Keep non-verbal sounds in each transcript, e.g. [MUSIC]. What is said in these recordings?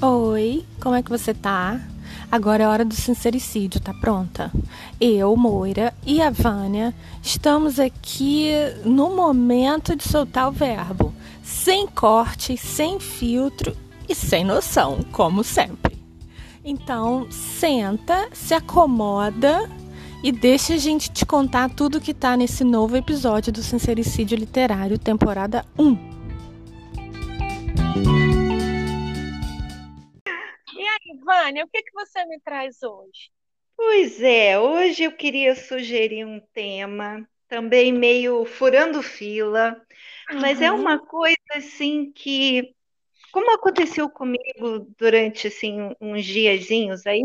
Oi, como é que você tá? Agora é hora do sincericídio, tá pronta? Eu, Moira e a Vânia estamos aqui no momento de soltar o verbo, sem corte, sem filtro e sem noção, como sempre. Então, senta, se acomoda e deixa a gente te contar tudo que tá nesse novo episódio do Sincericídio Literário, temporada 1. Vânia, o que, que você me traz hoje? Pois é, hoje eu queria sugerir um tema também meio furando fila, mas é Uhum. uma coisa assim que, como aconteceu comigo durante assim uns diazinhos aí,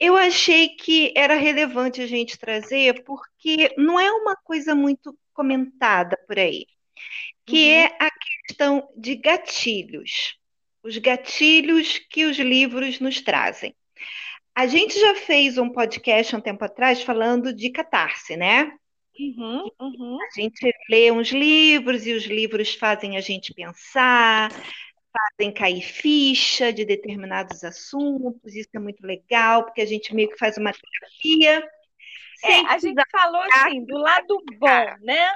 eu achei que era relevante a gente trazer, porque não é uma coisa muito comentada por aí, que Uhum. é a questão de gatilhos, os gatilhos que os livros nos trazem. A gente já fez um podcast um tempo atrás falando de catarse, né? Uhum, uhum. A gente lê uns livros e os livros fazem a gente pensar, fazem cair ficha de determinados assuntos. Isso é muito legal, porque a gente meio que faz uma terapia É, a gente falou assim, do lado bom, né?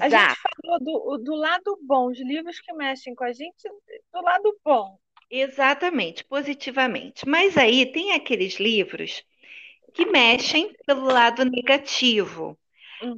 A gente Exato, falou do, do lado bom, os livros que mexem com a gente, do lado bom. exatamente, positivamente. Mas aí tem aqueles livros que mexem pelo lado negativo.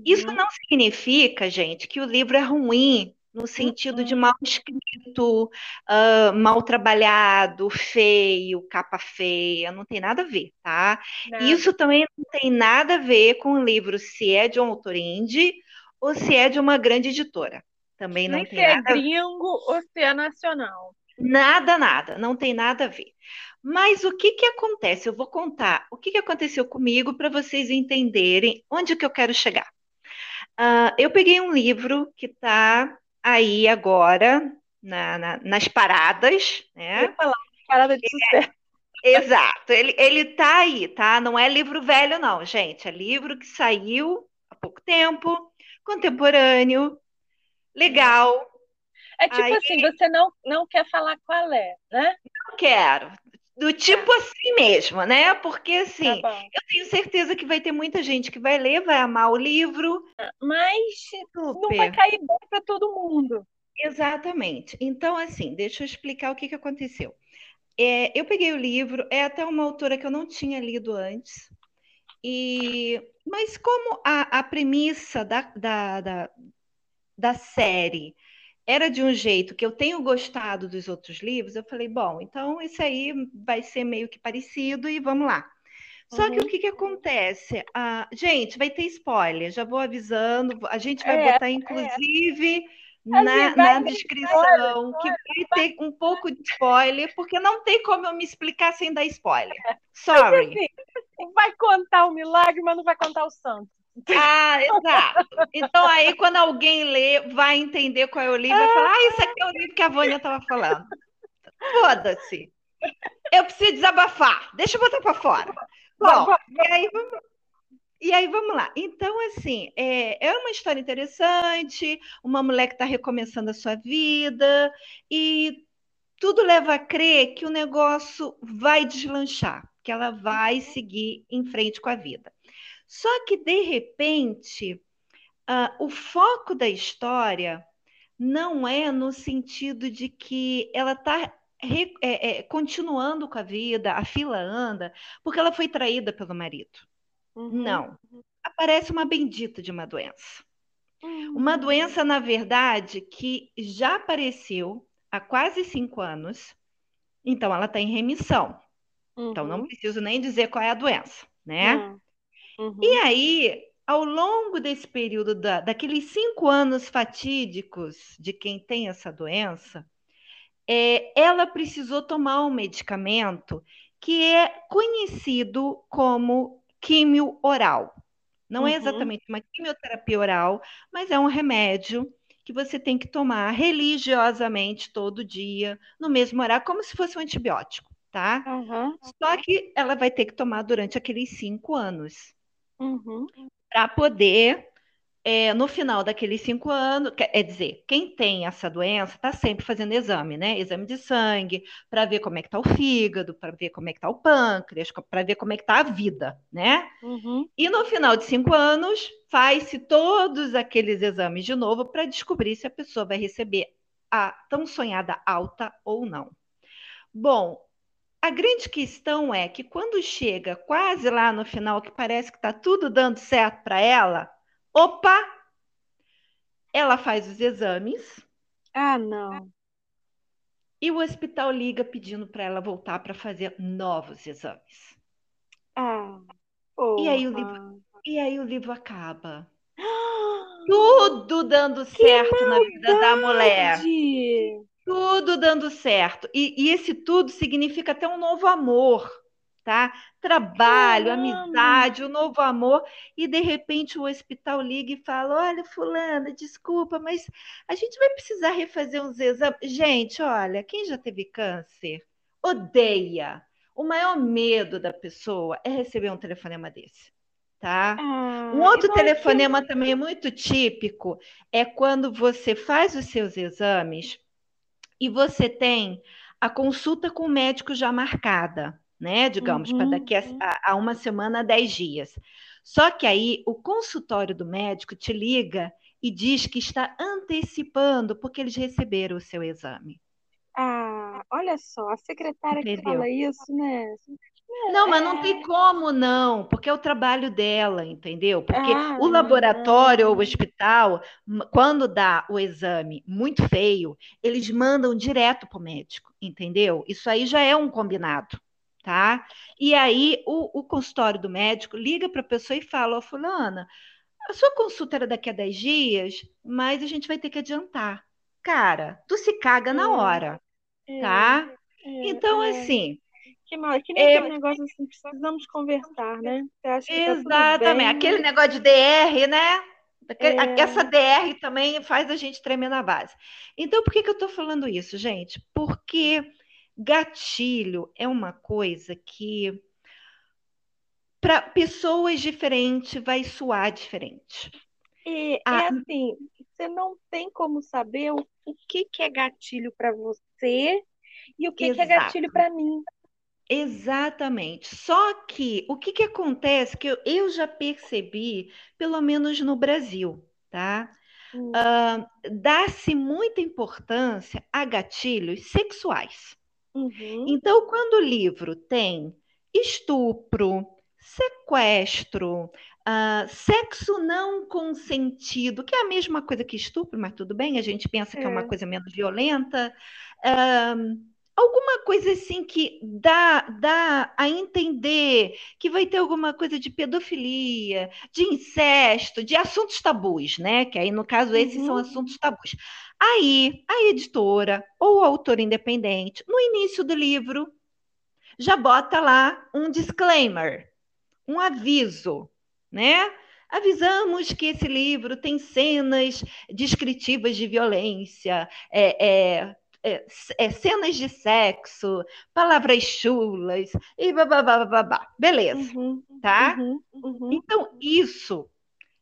Isso Uhum. não significa, gente, que o livro é ruim no sentido de Uhum. mal escrito, ah, mal trabalhado, feio, capa feia, não tem nada a ver, tá? Nada. Isso também não tem nada a ver com o livro se é de um autor indie ou se é de uma grande editora. Também não Nem tem se é nada ver. gringo ou se é nacional. Nada, nada, não tem nada a ver. Mas o que que acontece? Eu vou contar o que que aconteceu comigo para vocês entenderem onde que eu quero chegar. Ah, eu peguei um livro que está aí agora na- na- nas paradas, né? falar, parada de sucesso. [LAUGHS] Exato, ele, ele tá aí, tá? Não é livro velho, não, gente. É livro que saiu há pouco tempo, contemporâneo, legal. É tipo Aí assim, você não, não quer falar qual é, né? eu quero. Do tipo assim mesmo, né? Porque Tá assim, bom. eu tenho certeza que vai ter muita gente que vai ler, vai amar o livro. Mas não vai Super. cair bem para todo mundo. Exatamente. Então, assim, deixa eu explicar o que que aconteceu. É, eu peguei o livro, é até uma autora que eu não tinha lido antes, e mas como a, a premissa da, da, da, da série era de um jeito que eu tenho gostado dos outros livros, eu falei, bom, então esse aí vai ser meio que parecido e vamos lá. Só que o Uhum. que que acontece? Ah, gente, vai ter spoiler, já vou avisando. A gente vai É, botar, inclusive, assim, na, na descrição que vai ter um pouco de spoiler, porque não tem como eu me explicar sem dar spoiler. [LAUGHS] Sorry. assim, vai contar o milagre, mas não vai contar o santo. Ah, [LAUGHS] exato. Então aí, quando alguém lê, vai entender qual é o livro, vai falar, ah, isso aqui é o livro que a Vânia estava falando. Foda-se. Eu preciso desabafar. Deixa eu botar para fora. Bom, e aí vamos, e aí vamos lá. Então, assim, é, é uma história interessante, uma mulher que está recomeçando a sua vida, e tudo leva a crer que o negócio vai deslanchar, que ela vai seguir em frente com a vida. Só que, de repente, ah, o foco da história não é no sentido de que ela está continuando com a vida, a fila anda, porque ela foi traída pelo marido. Uhum. Não. Aparece uma bendita de uma doença. Uhum. Uma doença, na verdade, que já apareceu há quase cinco anos. Então, ela está em remissão. Então, não Uhum. preciso nem dizer qual é a doença, né? Uhum. Uhum. E aí, ao longo desse período, da, daqueles cinco anos fatídicos de quem tem essa doença, é, ela precisou tomar um medicamento que é conhecido como químio oral. Não é Uhum. exatamente uma quimioterapia oral, mas é um remédio que você tem que tomar religiosamente todo dia, no mesmo horário, como se fosse um antibiótico, tá? Uhum. Só que ela vai ter que tomar durante aqueles cinco anos Uhum. para poder é, no final daqueles cinco anos, quer dizer, quem tem essa doença está sempre fazendo exame, né? Exame de sangue, para ver como é que está o fígado, para ver como é que está o pâncreas, para ver como é que está a vida, né? Uhum. E no final de cinco anos, faz-se todos aqueles exames de novo para descobrir se a pessoa vai receber a tão sonhada alta ou não. Bom, a grande questão é que quando chega quase lá no final, que parece que está tudo dando certo para ela, Opa! Ela faz os exames. Ah, não. E o hospital liga pedindo para ela voltar para fazer novos exames. Ah, e aí o livro, e aí o livro acaba. [GASPS] Tudo dando certo na vida da mulher. Tudo dando certo. E, e esse tudo significa até um novo amor tá? Trabalho, amizade, o um novo amor, e de repente o hospital liga e fala: Olha, Fulana, desculpa, mas a gente vai precisar refazer uns exames. Gente, olha, quem já teve câncer odeia. O maior medo da pessoa é receber um telefonema desse. Tá? Ah, um outro telefonema que... também muito típico é quando você faz os seus exames e você tem a consulta com o médico já marcada né? Digamos, uhum. para daqui a, a, uma semana, dez dias. Só que aí o consultório do médico te liga e diz que está antecipando porque eles receberam o seu exame. Ah, olha só, a secretária Entendeu? que fala isso, né? Não, mas não tem é. como não, porque é o trabalho dela, entendeu? Porque ah, o laboratório ou o hospital, quando dá o exame muito feio, eles mandam direto para o médico, entendeu? Isso aí já é um combinado tá? E aí o, o consultório do médico liga para a pessoa e fala, ó, oh, fulana, a sua consulta era daqui a 10 dias, mas a gente vai ter que adiantar. Cara, tu se caga na hora, é, tá? É, então, é. assim... Que, mal, que nem é, aquele negócio assim, precisamos conversar, né? Tá exatamente, tá aquele negócio de DR, né? É. Essa DR também faz a gente tremer na base. Então, por que, que eu estou falando isso, gente? Porque Gatilho é uma coisa que para pessoas diferentes vai soar diferente. É, ah, é assim, você não tem como saber o, o que, que é gatilho para você e o que, que é gatilho para mim. Exatamente. Só que o que, que acontece que eu, eu já percebi, pelo menos no Brasil, tá? Hum. Uh, Dá-se muita importância a gatilhos sexuais. Uhum. Então, quando o livro tem estupro, sequestro, uh, sexo não consentido, que é a mesma coisa que estupro, mas tudo bem, a gente pensa que é uma é. coisa menos violenta. Uh, alguma coisa assim que dá, dá a entender que vai ter alguma coisa de pedofilia, de incesto, de assuntos tabus, né? Que aí, no caso, esses uhum. são assuntos tabus. Aí, a editora ou o autor independente, no início do livro, já bota lá um disclaimer, um aviso, né? Avisamos que esse livro tem cenas descritivas de violência, é, é, é, é, cenas de sexo, palavras chulas e babá. Beleza, uhum, tá? Uhum, uhum. Então, isso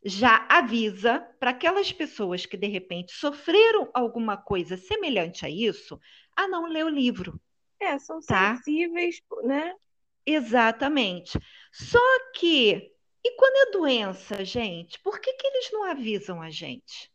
já avisa para aquelas pessoas que de repente sofreram alguma coisa semelhante a isso, a não ler o livro. É, são tá? sensíveis, né? Exatamente. Só que, e quando é doença, gente, por que, que eles não avisam a gente?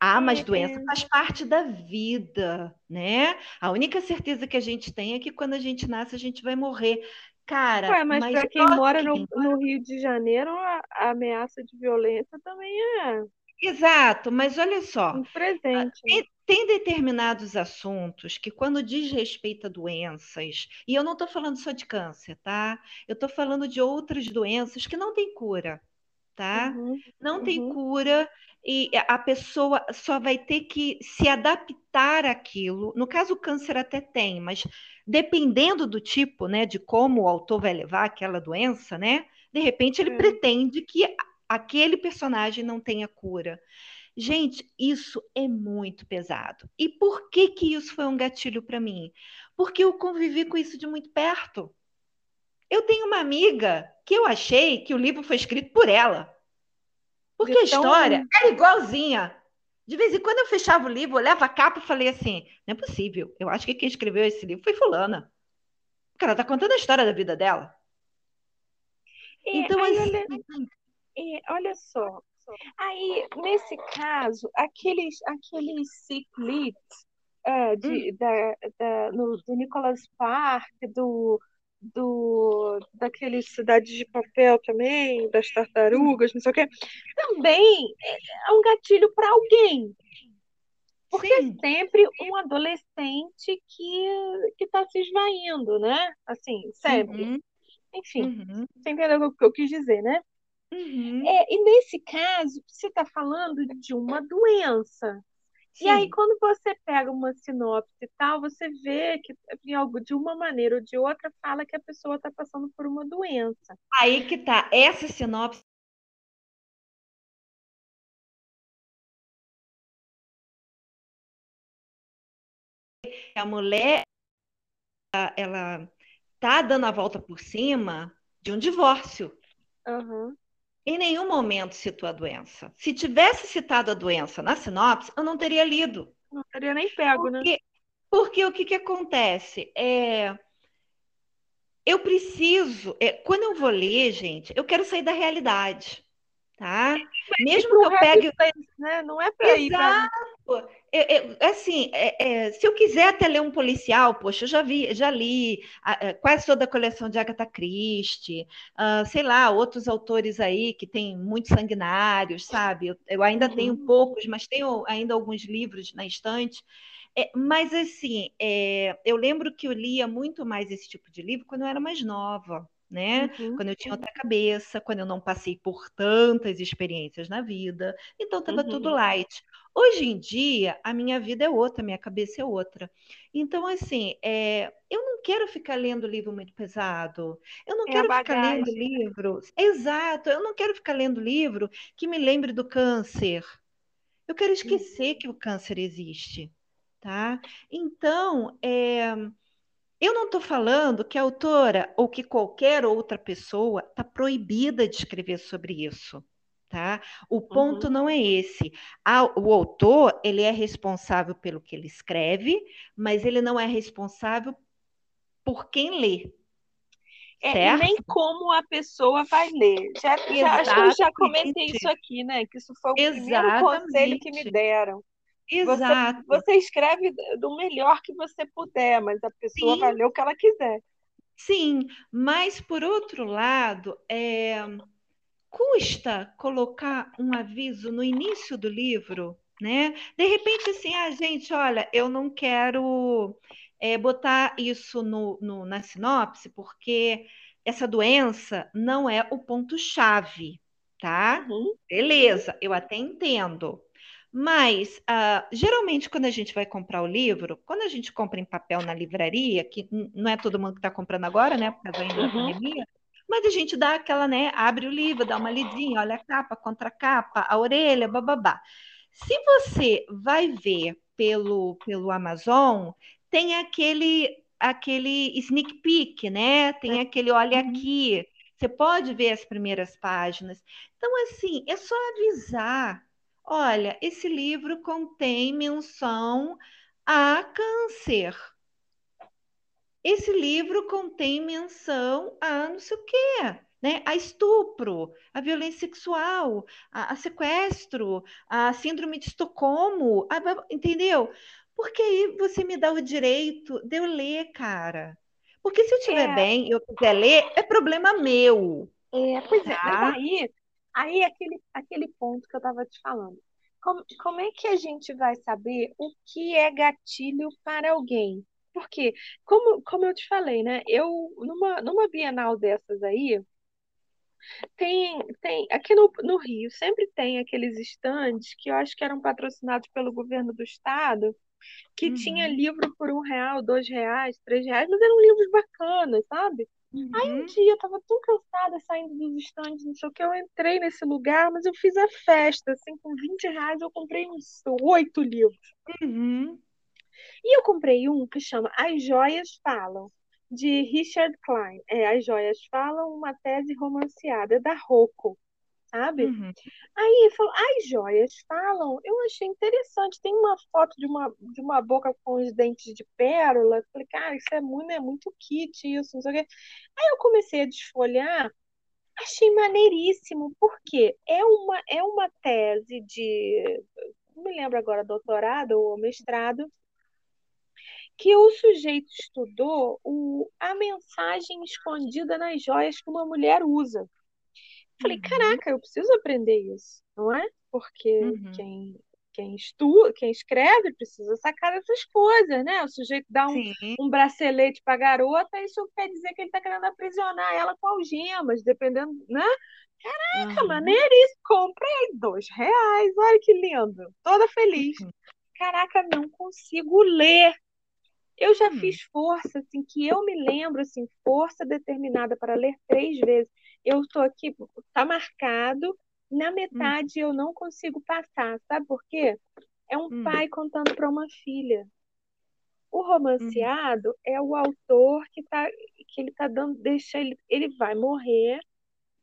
Ah, mas é. doença faz parte da vida, né? A única certeza que a gente tem é que quando a gente nasce, a gente vai morrer. Cara, Ué, mas, mas para quem mora no, no, Rio de Janeiro, a, a, ameaça de violência também é. Exato, mas olha só. Um presente. Tem, tem determinados assuntos que, quando diz respeito a doenças, e eu não estou falando só de câncer, tá? Eu estou falando de outras doenças que não têm cura, tá? Uhum, não uhum. tem cura e a pessoa só vai ter que se adaptar àquilo. No caso, o câncer até tem, mas dependendo do tipo, né, de como o autor vai levar aquela doença, né, de repente ele é. pretende que aquele personagem não tenha cura. Gente, isso é muito pesado. E por que que isso foi um gatilho para mim? Porque eu convivi com isso de muito perto. Eu tenho uma amiga que eu achei que o livro foi escrito por ela. Porque a história era igualzinha. De vez em quando eu fechava o livro, olhava a capa e falei assim: não é possível. Eu acho que quem escreveu esse livro foi Fulana. Porque ela está contando a história da vida dela. É, então, assim... olha, é, olha só. Aí, nesse caso, aqueles, aqueles ciclites é, de, hum. da, da, no, do Nicholas Park, do, do daquele Cidade de Papel também, das tartarugas, não sei o quê, também é um gatilho para alguém. Porque Sim. é sempre um adolescente que está se esvaindo, né? Assim, sempre. Uhum. Enfim, uhum. você entendeu o que eu quis dizer, né? Uhum. É, e nesse caso, você está falando de uma doença. Sim. E aí, quando você pega uma sinopse e tal, você vê que de uma maneira ou de outra fala que a pessoa está passando por uma doença. Aí que tá. Essa sinopse a mulher ela tá dando a volta por cima de um divórcio. Uhum em nenhum momento citou a doença. Se tivesse citado a doença na sinopse, eu não teria lido. Não teria nem pego, né? porque, né? Porque o que, que acontece? É, eu preciso, é, quando eu vou ler, gente, eu quero sair da realidade, tá? Mesmo que eu pegue, né? Não é para ir. Exato. É, é, assim, é, é, se eu quiser até ler um policial, poxa, eu já vi, já li a, a, quase toda a coleção de Agatha Christie, uh, sei lá, outros autores aí que tem muitos sanguinários, sabe? Eu, eu ainda uhum. tenho poucos, mas tenho ainda alguns livros na estante. É, mas assim, é, eu lembro que eu lia muito mais esse tipo de livro quando eu era mais nova né? Uhum. Quando eu tinha outra cabeça, quando eu não passei por tantas experiências na vida, então estava uhum. tudo light. Hoje em dia, a minha vida é outra, a minha cabeça é outra. Então, assim, é, eu não quero ficar lendo livro muito pesado. Eu não é quero ficar lendo livros. Exato, eu não quero ficar lendo livro que me lembre do câncer. Eu quero esquecer uhum. que o câncer existe, tá? Então, é, eu não estou falando que a autora ou que qualquer outra pessoa está proibida de escrever sobre isso. Tá? O ponto uhum. não é esse. o autor ele é responsável pelo que ele escreve, mas ele não é responsável por quem lê. É, nem como a pessoa vai ler. Já, já acho que eu já comentei isso aqui, né? Que isso foi o Exatamente. primeiro conselho que me deram. Exato. Você, você, escreve do melhor que você puder, mas a pessoa Sim. vai ler o que ela quiser. Sim, mas por outro lado, é, custa colocar um aviso no início do livro, né? De repente, assim, ah, gente, olha, eu não quero é, botar isso no, no, na sinopse, porque essa doença não é o ponto-chave, tá? Uhum. Beleza, eu até entendo. Mas, uh, geralmente, quando a gente vai comprar o livro, quando a gente compra em papel na livraria, que não é todo mundo que está comprando agora, né, por causa ainda uhum. da pandemia, mas a gente dá aquela, né, abre o livro, dá uma lidinha, olha a capa, contra capa, a orelha, bababá. Se você vai ver pelo, pelo Amazon, tem aquele aquele sneak peek, né? Tem aquele olha uhum. aqui. Você pode ver as primeiras páginas. Então, assim, é só avisar Olha, esse livro contém menção a câncer. Esse livro contém menção a não sei o quê, né? A estupro, a violência sexual, a, a sequestro, a síndrome de Estocolmo, a, entendeu? Porque aí você me dá o direito de eu ler, cara. Porque se eu estiver é. bem e eu quiser ler, é problema meu. É, pois tá? é, mas tá? aí Aí, aquele, aquele ponto que eu estava te falando. Como, como é que a gente vai saber o que é gatilho para alguém? Porque, como, como eu te falei, né? Eu, numa, numa Bienal dessas aí, tem, tem aqui no, no Rio, sempre tem aqueles estandes que eu acho que eram patrocinados pelo governo do estado, que uhum. tinha livro por um real, dois reais, três reais, mas eram livros bacanas, sabe? Uhum. Aí um uhum. dia eu tava tão cansada saindo dos estandes, não sei o que, eu entrei nesse lugar, mas eu fiz a festa, assim, com 20 reais eu comprei uns oito livros. Uhum. E eu comprei um que chama As Joias Falam, de Richard Klein. É, As Joias Falam, uma tese romanceada, da Rocco. sabe? Uhum. Aí ele falou, as joias falam, eu achei interessante, tem uma foto de uma, de uma boca com os dentes de pérola, falei, cara, isso é muito, é muito kit, isso, não sei o quê. Aí eu comecei a desfolhar, achei maneiríssimo, porque é uma, é uma tese de, não me lembro agora, doutorado ou mestrado, que o sujeito estudou o, a mensagem escondida nas joias que uma mulher usa. Falei, uhum. caraca, eu preciso aprender isso, não é? Porque uhum. quem, quem estuda, quem escreve precisa sacar essas coisas, né? O sujeito dá um, um bracelete para a garota, isso quer dizer que ele está querendo aprisionar ela com algemas, dependendo, né? Caraca, uhum. maneiríssimo, comprei dois reais, olha que lindo, toda feliz. Uhum. Caraca, não consigo ler. Eu já hum. fiz força, assim, que eu me lembro, assim, força determinada para ler três vezes eu estou aqui, está marcado, na hum. metade hum. eu não consigo passar, sabe por quê? É um hum. pai contando para uma filha. O romanceado é o autor que tá, que ele tá dando, deixa ele, ele vai morrer,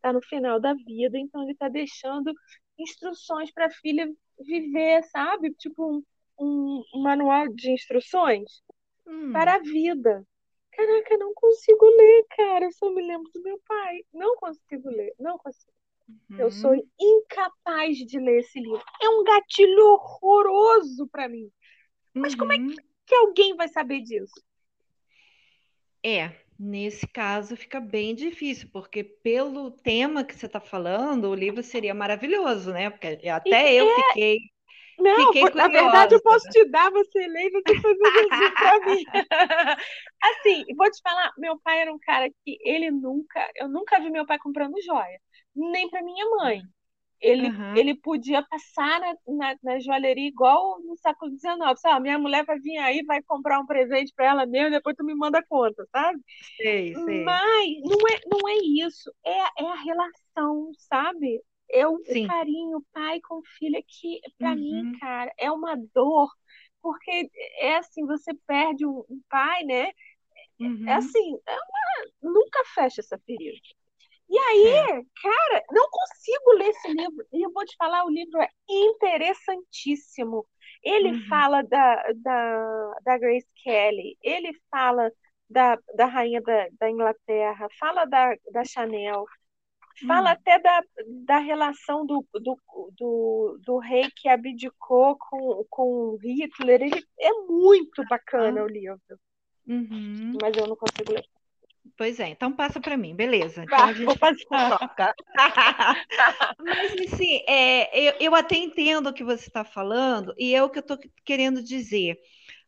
tá no final da vida, então ele tá deixando instruções para a filha viver, sabe? Tipo um, um, um manual de instruções hum. para a vida. Caraca, não consigo ler, cara. Eu só me lembro do meu pai. Não consigo ler, não consigo. Uhum. Eu sou incapaz de ler esse livro. É um gatilho horroroso para mim. Mas uhum. como é que, uhum. que alguém vai saber disso? É, nesse caso fica bem difícil, porque pelo tema que você está falando, o livro seria maravilhoso, né? Porque até e eu é... fiquei não, na verdade eu posso te dar, você lê e você faz um resumo para [LAUGHS] mim. assim, vou te falar, meu pai era um cara que ele nunca, eu nunca vi meu pai comprando joia, nem para minha mãe. Ele, uhum. ele podia passar na, na, na, joalheria igual no século XIX. Sabe? Minha mulher vai vir aí, vai comprar um presente para ela mesmo, depois tu me manda conta, sabe? Sei, sei. Mas não é, não é isso, é, é a relação, sabe? É o Sim. carinho pai com filha que, para uhum. mim, cara, é uma dor. Porque é assim, você perde um, um pai, né? É uhum. É assim, é uma... nunca fecha essa ferida. E aí, é. cara, não consigo ler esse livro. E eu vou te falar, o livro é interessantíssimo. Ele uhum. fala da, da, da Grace Kelly, ele fala da, da rainha da, da Inglaterra, fala da, da Chanel, Fala hum. até da, da relação do, do, do, do, rei que abdicou com, com Hitler. Ele, é muito bacana ah. o livro. Uhum. Mas eu não consigo ler. Pois é, então passa para mim, beleza. Então a gente toca. [LAUGHS] Mas assim, é, eu, eu até entendo o que você está falando, e é o que eu estou querendo dizer.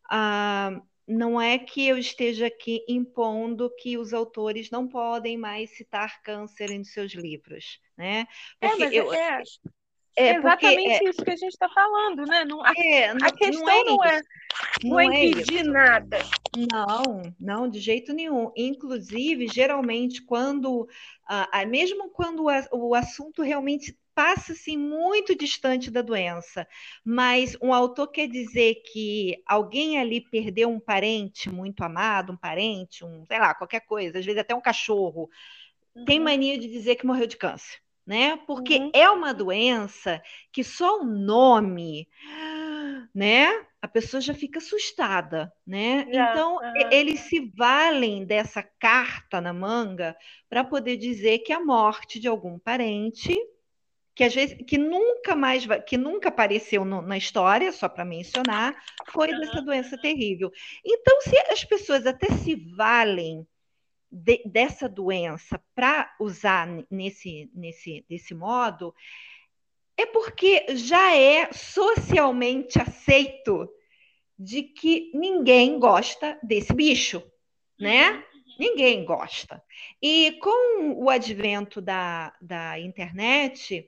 Ah, não é que eu esteja aqui impondo que os autores não podem mais citar câncer em seus livros, né? É, porque é, mas eu, é, é exatamente é, isso que a gente está falando, né? Não, a, é, não, a questão não é, não é, não é impedir nada. Não, não, de jeito nenhum. Inclusive, geralmente, quando, ah, mesmo quando o assunto realmente passa assim muito distante da doença, mas um autor quer dizer que alguém ali perdeu um parente muito amado, um parente, um, sei lá, qualquer coisa, às vezes até um cachorro, uhum. tem mania de dizer que morreu de câncer, né? Porque uhum. é uma doença que só o nome, né? A pessoa já fica assustada, né? Já. Então, uhum. eles se valem dessa carta na manga para poder dizer que a morte de algum parente que às vezes que nunca mais que nunca apareceu no, na história, só para mencionar, foi dessa doença terrível. Então, se as pessoas até se valem de, dessa doença para usar nesse, nesse, desse modo, é porque já é socialmente aceito de que ninguém gosta desse bicho, né? Uhum. Ninguém gosta. E com o advento da, da internet,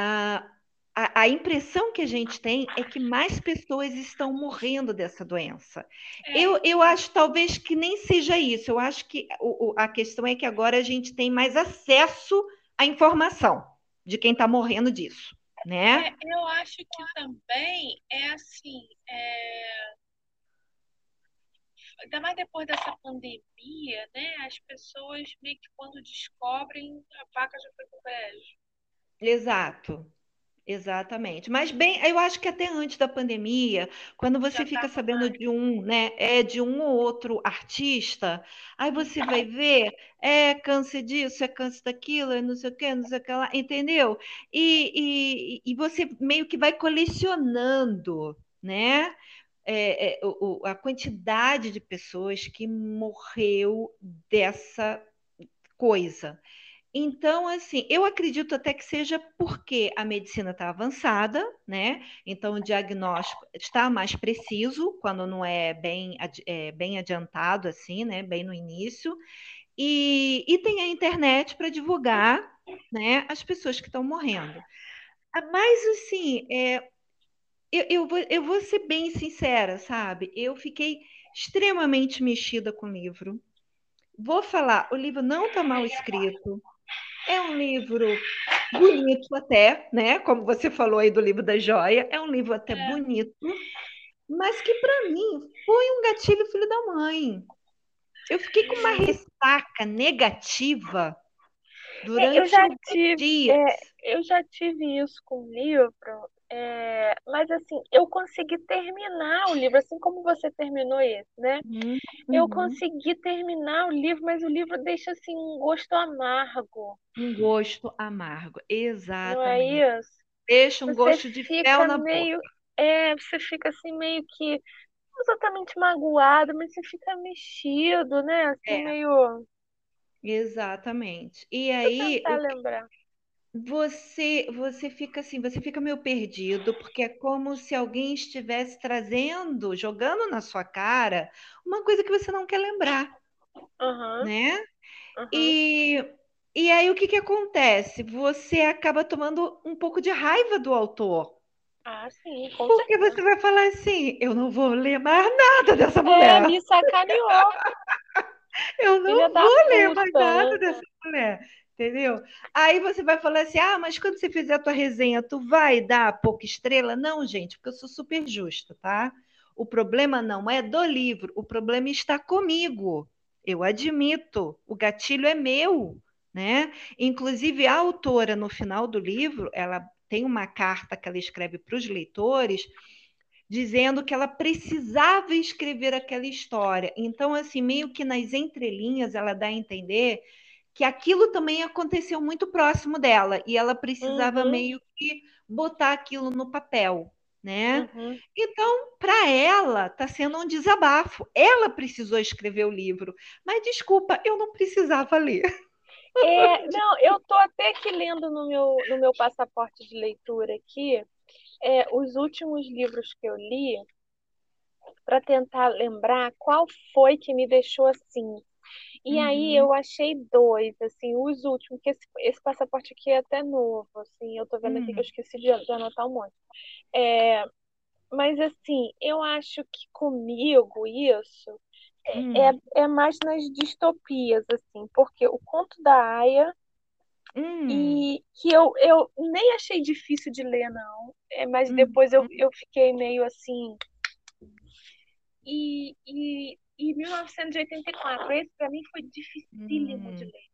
a, a, impressão que a gente tem é que mais pessoas estão morrendo dessa doença. É. Eu, eu acho talvez que nem seja isso. Eu acho que o, a questão é que agora a gente tem mais acesso à informação de quem está morrendo disso. Né? É, eu acho que também é assim. É... Ainda mais depois dessa pandemia, né? As pessoas meio que quando descobrem, a vaca já foi pro brejo Exato. Exatamente. Mas bem, eu acho que até antes da pandemia, quando você fica sabendo de um, né, é de um ou outro artista, aí você vai ver, é câncer disso, é câncer daquilo, é não sei o que, não sei o que lá, entendeu? E, e, e você meio que vai colecionando, né? É, é, o, a quantidade de pessoas que morreu dessa coisa. Então, assim, eu acredito até que seja porque a medicina está avançada, né? Então, o diagnóstico está mais preciso, quando não é bem, é, bem adiantado, assim, né? Bem no início. E, e tem a internet para divulgar, né? As pessoas que estão morrendo. Ah, mas, assim, é, eu, eu, vou, eu vou ser bem sincera, sabe? Eu fiquei extremamente mexida com o livro. Vou falar, o livro não está mal escrito, é um livro bonito até, né? Como você falou aí do livro da joia, é um livro até é. bonito, mas que para mim foi um gatilho filho da mãe. Eu fiquei com uma ressaca negativa durante eu já tive, dias. É, eu já tive isso com o livro, é, mas assim, eu consegui terminar o livro, assim como você terminou esse, né? Uhum. Eu consegui terminar o livro, mas o livro deixa assim um gosto amargo. Um gosto amargo, exatamente. Não é isso? Deixa um você gosto de fel na meio, boca. É, você fica assim meio que exatamente magoado, mas você fica mexido, né? Assim, é. meio. Exatamente. E aí. Tentar lembrar você você fica assim, você fica meio perdido, porque é como se alguém estivesse trazendo, jogando na sua cara uma coisa que você não quer lembrar, uhum. né? Uhum. E, e aí o que que acontece? Você acaba tomando um pouco de raiva do autor. Ah, sim, com Porque certeza. você vai falar assim, eu não vou ler mais nada dessa mulher. É, me sacaneou. [LAUGHS] eu não Filha vou ler mais nada dessa mulher entendeu? Aí você vai falar assim: ah, mas quando você fizer a tua resenha, tu vai dar pouca estrela? Não, gente, porque eu sou super justa, tá? O problema não é do livro, o problema está comigo. Eu admito, o gatilho é meu, né? Inclusive, a autora, no final do livro, ela tem uma carta que ela escreve para os leitores dizendo que ela precisava escrever aquela história. Então, assim, meio que nas entrelinhas ela dá a entender que aquilo também aconteceu muito próximo dela e ela precisava uhum. meio que botar aquilo no papel, né? Uhum. Então, para ela, está sendo um desabafo. Ela precisou escrever o livro, mas desculpa, eu não precisava ler. É, não, eu estou até aqui lendo no meu, no meu passaporte de leitura aqui é, os últimos livros que eu li para tentar lembrar qual foi que me deixou assim e uhum. aí eu achei dois, assim, os últimos, que esse, esse, passaporte aqui é até novo, assim, eu tô vendo uhum. aqui que eu hum. esqueci de, de anotar um monte. É, mas assim, eu acho que comigo isso é, hum. é, é, mais nas distopias, assim, porque o conto da Aya hum. e que eu, eu nem achei difícil de ler, não. É, mas depois eu, eu fiquei meio assim. E, e e 1984, esse para mim foi dificílimo hum, de ler.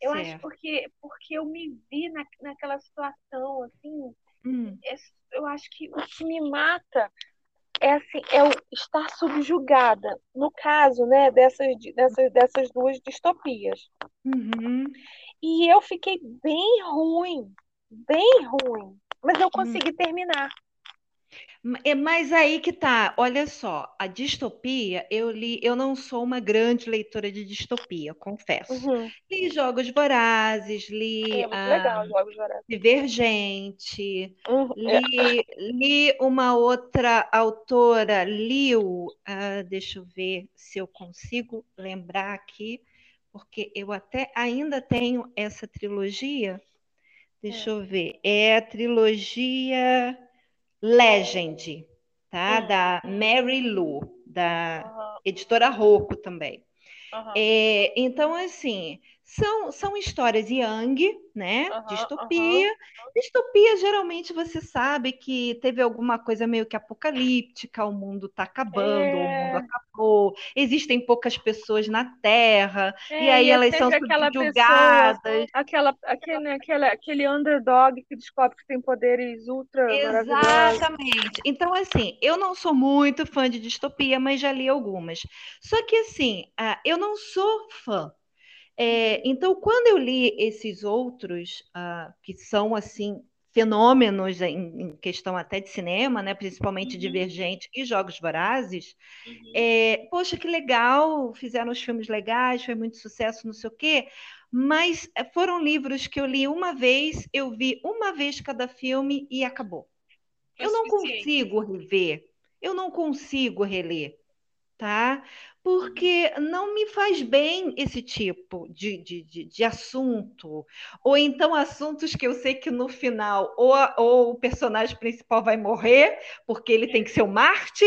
Eu certo. acho porque porque eu me vi na, naquela situação assim. Hum. É, eu acho que o que me mata é assim, é o estar subjugada. No caso, né, dessas dessas dessas duas distopias. Uhum. E eu fiquei bem ruim, bem ruim, mas eu consegui hum. terminar. É mais aí que tá. Olha só, a distopia, eu li, eu não sou uma grande leitora de distopia, confesso. Uhum. Li Jogos Vorazes, li é muito legal, Jogos Vorazes. Divergente, uhum. li, li uma outra autora, Liu, uh, deixa eu ver se eu consigo lembrar aqui, porque eu até ainda tenho essa trilogia. Deixa é. eu ver. É a trilogia Legend, tá? Uhum. Da Mary Lou, da uhum. editora Rocco também. Uhum. É, então, assim, são, são histórias young, né? Uhum, distopia. Uhum. Distopia, geralmente, você sabe que teve alguma coisa meio que apocalíptica, o mundo está acabando, é... o mundo acabou, existem poucas pessoas na Terra, é, e aí e elas são subjugadas. Pessoa, aquela, aquele, aquele, aquele underdog que descobre que tem poderes ultra Exatamente. Então, assim, eu não sou muito fã de distopia, mas já li algumas. Só que, assim, ah, eu não sou fã é, então, quando eu li esses outros, uh, que são assim fenômenos em, questão até de cinema, né, principalmente uhum. Divergente e Jogos Vorazes, uhum. é, poxa, que legal, fizeram os filmes legais, foi muito sucesso, não sei o quê, mas é, foram livros que eu li uma vez, eu vi uma vez cada filme e acabou. eu não consigo rever, eu não consigo reler, tá? Porque não me faz bem esse tipo de, de, de, de, assunto. Ou então assuntos que eu sei que no final ou, a, ou o personagem principal vai morrer, porque ele tem que ser o Marte,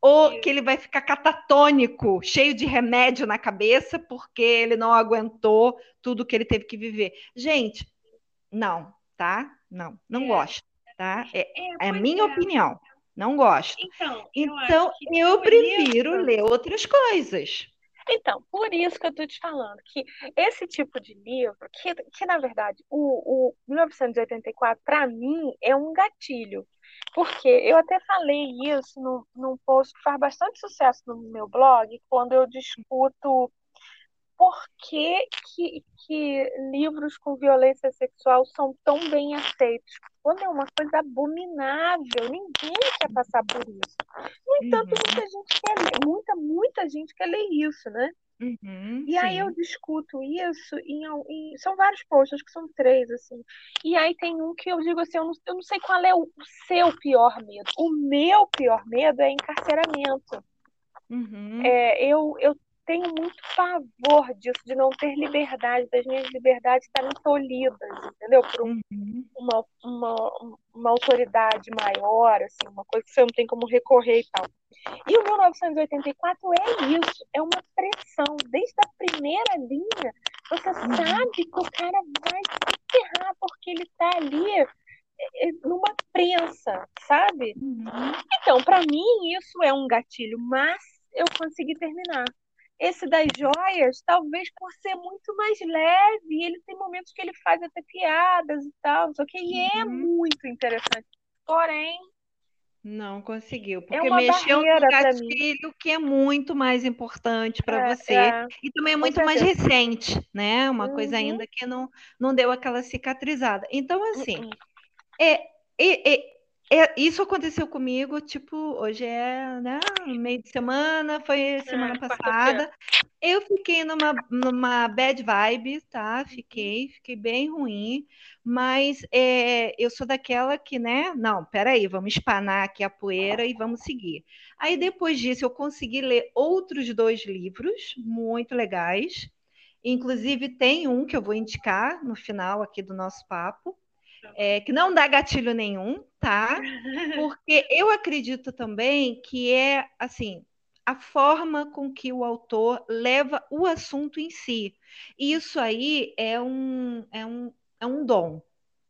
ou que ele vai ficar catatônico, cheio de remédio na cabeça, porque ele não aguentou tudo que ele teve que viver. Gente, não, tá? Não, não é. gosto, tá? É, é, é a minha é. opinião. Não gosto. Então, então eu, eu prefiro isso... ler outras coisas. Então, por isso que eu estou te falando, que esse tipo de livro, que, que na verdade, o, o 1984, para mim, é um gatilho. Porque eu até falei isso no, num post que faz bastante sucesso no meu blog, quando eu discuto por que, que, que livros com violência sexual são tão bem aceitos. Quando é uma coisa abominável, ninguém quer passar por isso. No entanto, uhum. muita gente quer ler, muita, muita gente quer ler isso, né? Uhum, e sim. aí eu discuto isso em, em, são vários posts, acho que são três, assim. E aí tem um que eu digo assim, eu não, eu não sei qual é o, o seu pior medo. O meu pior medo é encarceramento. Uhum. É, eu, eu tenho muito pavor disso, de não ter liberdade, das minhas liberdades estarem tolhidas, entendeu? Por um, uhum. uma, uma, uma autoridade maior, assim, uma coisa que você não tem como recorrer e tal. E o 1984 é isso, é uma pressão. Desde a primeira linha, você uhum. sabe que o cara vai se ferrar porque ele está ali é, é, numa prensa, sabe? Uhum. Então, para mim, isso é um gatilho, mas eu consegui terminar. Esse das joias, talvez por ser muito mais leve, ele tem momentos que ele faz até piadas e tal, só que e é uhum. muito interessante. Porém, não conseguiu, é porque é mexeu no gatilho que é muito mais importante para é, você é. e também é muito mais recente, né? Uma uhum. coisa ainda que não, não deu aquela cicatrizada. Então, assim, uhum. é, é, é isso aconteceu comigo, tipo, hoje é, né, meio de semana, foi semana é, passada. Eu fiquei numa, numa bad vibe, tá? Fiquei, fiquei bem ruim, mas é, eu sou daquela que, né, não, peraí, vamos espanar aqui a poeira e vamos seguir. Aí depois disso eu consegui ler outros dois livros muito legais. Inclusive tem um que eu vou indicar no final aqui do nosso papo, é, que não dá gatilho nenhum, tá? [LAUGHS] Porque eu acredito também que é assim a forma com que o autor leva o assunto em si. Isso aí é um, é um, é um dom,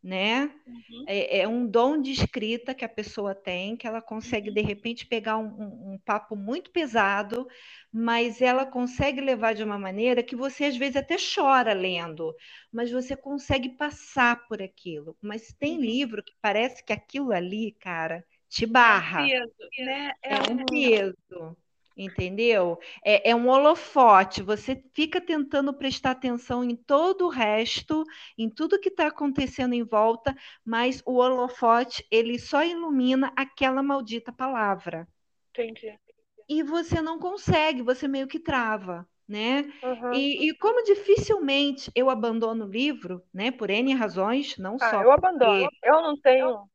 né? Uhum. É, é, um dom de escrita que a pessoa tem, que ela consegue, de uhum. repente, pegar um, um, um, papo muito pesado, mas ela consegue levar de uma maneira que você, às vezes, até chora lendo, mas você consegue passar por aquilo. Mas tem uhum. livro que parece que aquilo ali, cara, te barra. É um peso, né? É, é um peso entendeu? É, é, um holofote, você fica tentando prestar atenção em todo o resto, em tudo que está acontecendo em volta, mas o holofote, ele só ilumina aquela maldita palavra. Entendi. E você não consegue, você meio que trava. Né? Uhum. E, e, como dificilmente eu abandono o livro, né? Por N razões, não ah, só. Eu abandono. Eu não tenho.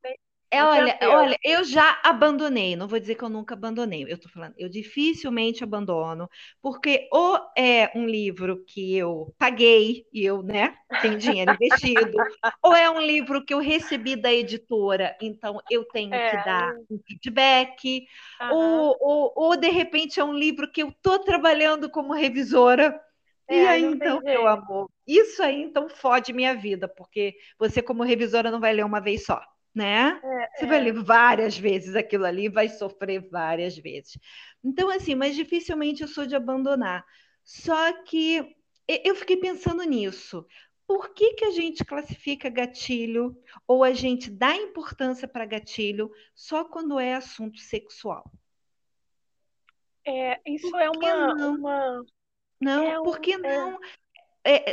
É, olha, olha, eu já abandonei, não vou dizer que eu nunca abandonei, eu tô falando, eu dificilmente abandono, porque ou é um livro que eu paguei e eu, né, tenho dinheiro [LAUGHS] investido, ou é um livro que eu recebi da editora, então eu tenho é. que dar um feedback, uhum. ou, ou, ou de repente é um livro que eu tô trabalhando como revisora, É, e aí, então, meu amor, isso aí então fode minha vida, porque você, como revisora, não vai ler uma vez só, né? É, você é. vai ler várias vezes aquilo ali, vai sofrer várias vezes. Então, assim, mas dificilmente eu sou de abandonar. Só que eu fiquei pensando nisso. Por que, que a gente classifica gatilho ou a gente dá importância para gatilho só quando é assunto sexual? É, isso é uma, não? uma não, é por que é. não é,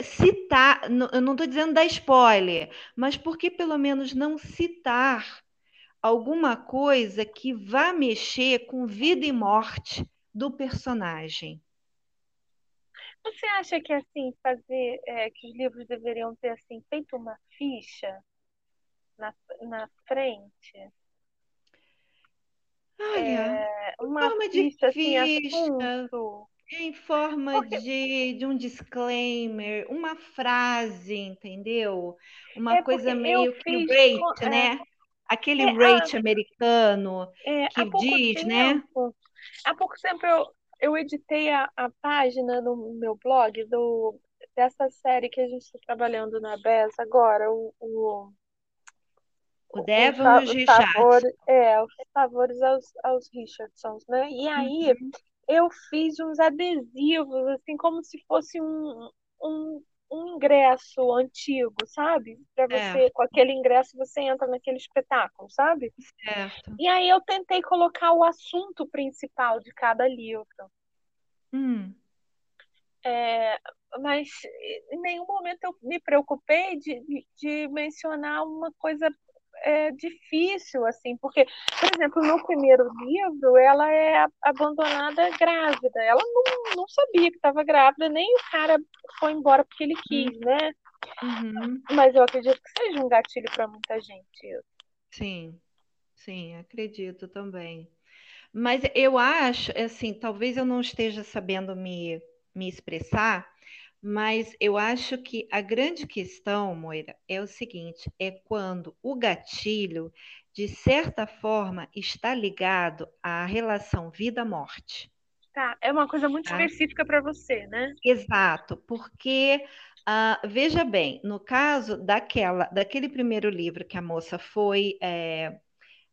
citar? Eu não estou dizendo dar spoiler, mas por que pelo menos não citar alguma coisa que vá mexer com vida e morte do personagem? Você acha que assim fazer é, que os livros deveriam ter assim feito uma ficha na, na frente? Olha, é, uma forma ficha, de ficha, assim, em forma Porque... de, de um disclaimer, uma frase, entendeu? Uma é coisa meio que rate, é, né? Aquele é, rate a, americano é, que diz, né? tempo, né? Há pouco tempo eu, eu editei a, a página no meu blog do, dessa série que a gente está trabalhando na BES agora, o, o o Devon e os Richards. É, os favores aos, aos Richardsons, né? E aí, uhum eu fiz uns adesivos, assim, como se fosse um, um, um ingresso antigo, sabe? Para é. você, é. com aquele ingresso, você entra naquele espetáculo, sabe? Certo. E aí eu tentei colocar o assunto principal de cada livro. Hum. É, mas em nenhum momento eu me preocupei de, de, de mencionar uma coisa é difícil, assim, porque, por exemplo, no primeiro livro, ela é abandonada grávida. Ela não, não sabia que estava grávida, nem o cara foi embora porque ele quis, uhum. né? Uhum. Mas eu acredito que seja um gatilho para muita gente. Sim, sim, acredito também. Mas eu acho, assim, talvez eu não esteja sabendo me, me expressar, mas eu acho que a grande questão, Moira, é o seguinte: é quando o gatilho, de certa forma, está ligado à relação vida-morte. Tá, é uma coisa muito tá? específica para você, né? Exato, porque uh, veja bem, no caso daquela, daquele primeiro livro que a moça foi é,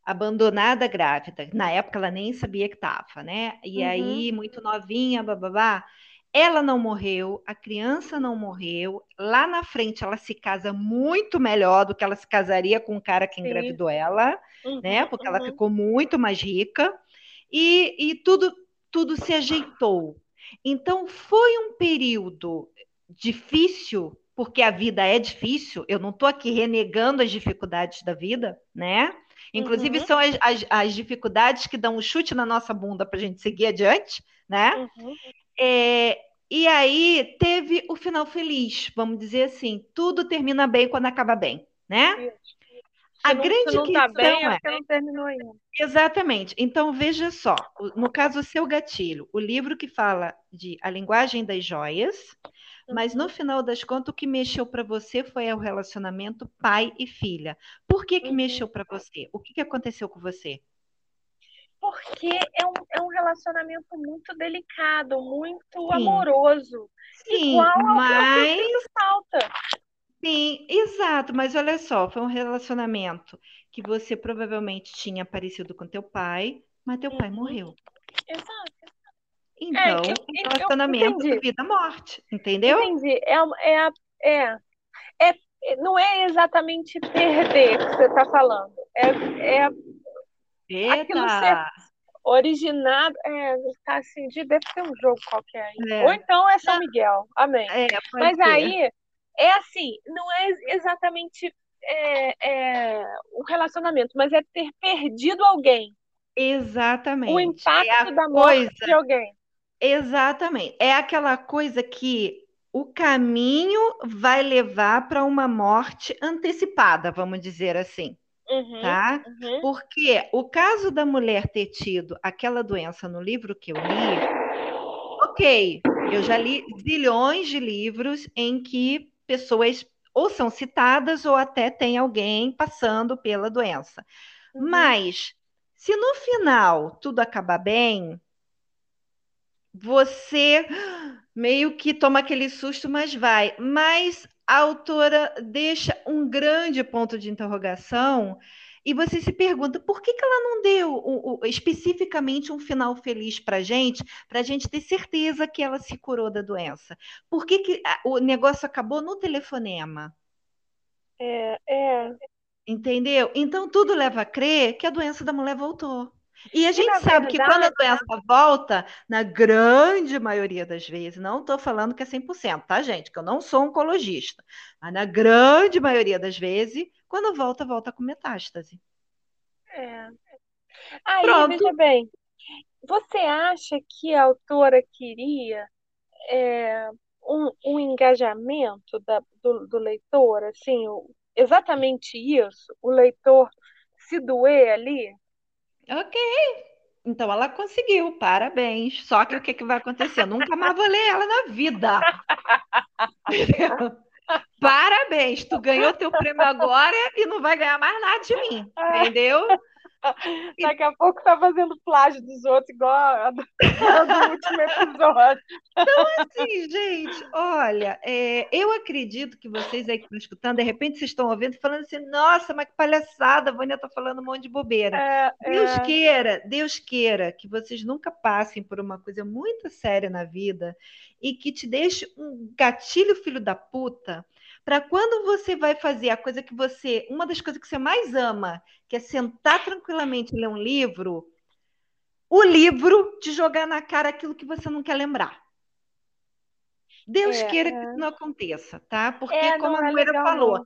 abandonada grávida, na época ela nem sabia que estava, né? E uhum. aí, muito novinha, bababá ela não morreu, a criança não morreu. Lá na frente ela se casa muito melhor do que ela se casaria com o cara que engravidou Sim. ela, uhum, né? Porque uhum. ela ficou muito mais rica e, e tudo tudo se ajeitou. Então foi um período difícil, porque a vida é difícil. Eu não estou aqui renegando as dificuldades da vida, né? Inclusive, uhum. são as, as, as, dificuldades que dão um chute na nossa bunda para a gente seguir adiante, né? Uhum. É, e aí teve o final feliz, vamos dizer assim. Tudo termina bem quando acaba bem, né? A não, grande não tá questão bem, é, é não terminou ainda. Exatamente. Então veja só, no caso o seu gatilho, o livro que fala de a linguagem das joias, uhum. mas no uhum. final das contas o que mexeu para você foi o relacionamento pai e filha. Por que que uhum. mexeu para você? O que, que aconteceu com você? Porque é um, é um relacionamento muito delicado, muito Sim. amoroso. Sim, igual mas... ao que falta. Sim, exato, mas olha só, foi um relacionamento que você provavelmente tinha parecido com teu pai, mas teu uhum. pai morreu. Exato. Então, é, eu, um relacionamento de vida-morte, entendeu? Entendi. É, é, é, é, não é exatamente perder que você está falando. É, é Eita! originado. É, tá assim, de, deve ter um jogo qualquer aí. É. Ou então é São Miguel. Amém. É, Mas ser. aí, é assim, não é exatamente é, é, o relacionamento, mas é ter perdido alguém. Exatamente. O impacto é da morte de alguém. Exatamente. É aquela coisa que o caminho vai levar para uma morte antecipada, vamos dizer assim. Uhum, tá? Uhum. Porque o caso da mulher ter tido aquela doença no livro que eu li, ok, eu já li zilhões de livros em que pessoas ou são citadas ou até tem alguém passando pela doença. Uhum. Mas se no final tudo acabar bem, você meio que toma aquele susto, mas vai. Mas a autora deixa um grande ponto de interrogação e você se pergunta por que, que ela não deu o, o, especificamente um final feliz para a gente, para a gente ter certeza que ela se curou da doença. Por que, que o negócio acabou no telefonema? É, é. Entendeu? Então tudo leva a crer que a doença da mulher voltou. E a gente e sabe verdade, que quando a doença volta, na grande maioria das vezes, não estou falando que é 100%, tá, gente? Que eu não sou oncologista, mas na grande maioria das vezes, quando volta, volta com metástase. É. Aí, Pronto. veja bem, você acha que a autora queria é, um, um engajamento da, do, do leitor, assim, o, exatamente isso? O leitor se doer ali? Ok. Então ela conseguiu, parabéns. Só que o que, que vai acontecer? Eu nunca mais vou ler ela na vida. [LAUGHS] Parabéns, tu ganhou teu prêmio agora e não vai ganhar mais nada de mim, entendeu? [LAUGHS] Daqui a pouco tá fazendo plágio dos outros, igual a do, do último episódio. Então, assim, gente, olha, é, eu acredito que vocês aí que estão escutando, de repente vocês estão ouvindo falando assim, nossa, mas que palhaçada, a Vânia tá falando um monte de bobeira. É, Deus é... queira, Deus queira que vocês nunca passem por uma coisa muito séria na vida e que te deixe um gatilho filho da puta para quando você vai fazer a coisa que você, uma das coisas que você mais ama, que é sentar tranquilamente e ler um livro, o livro te jogar na cara aquilo que você não quer lembrar. Deus é, queira é. que isso não aconteça, tá? Porque, é, como a é Moira falou, não.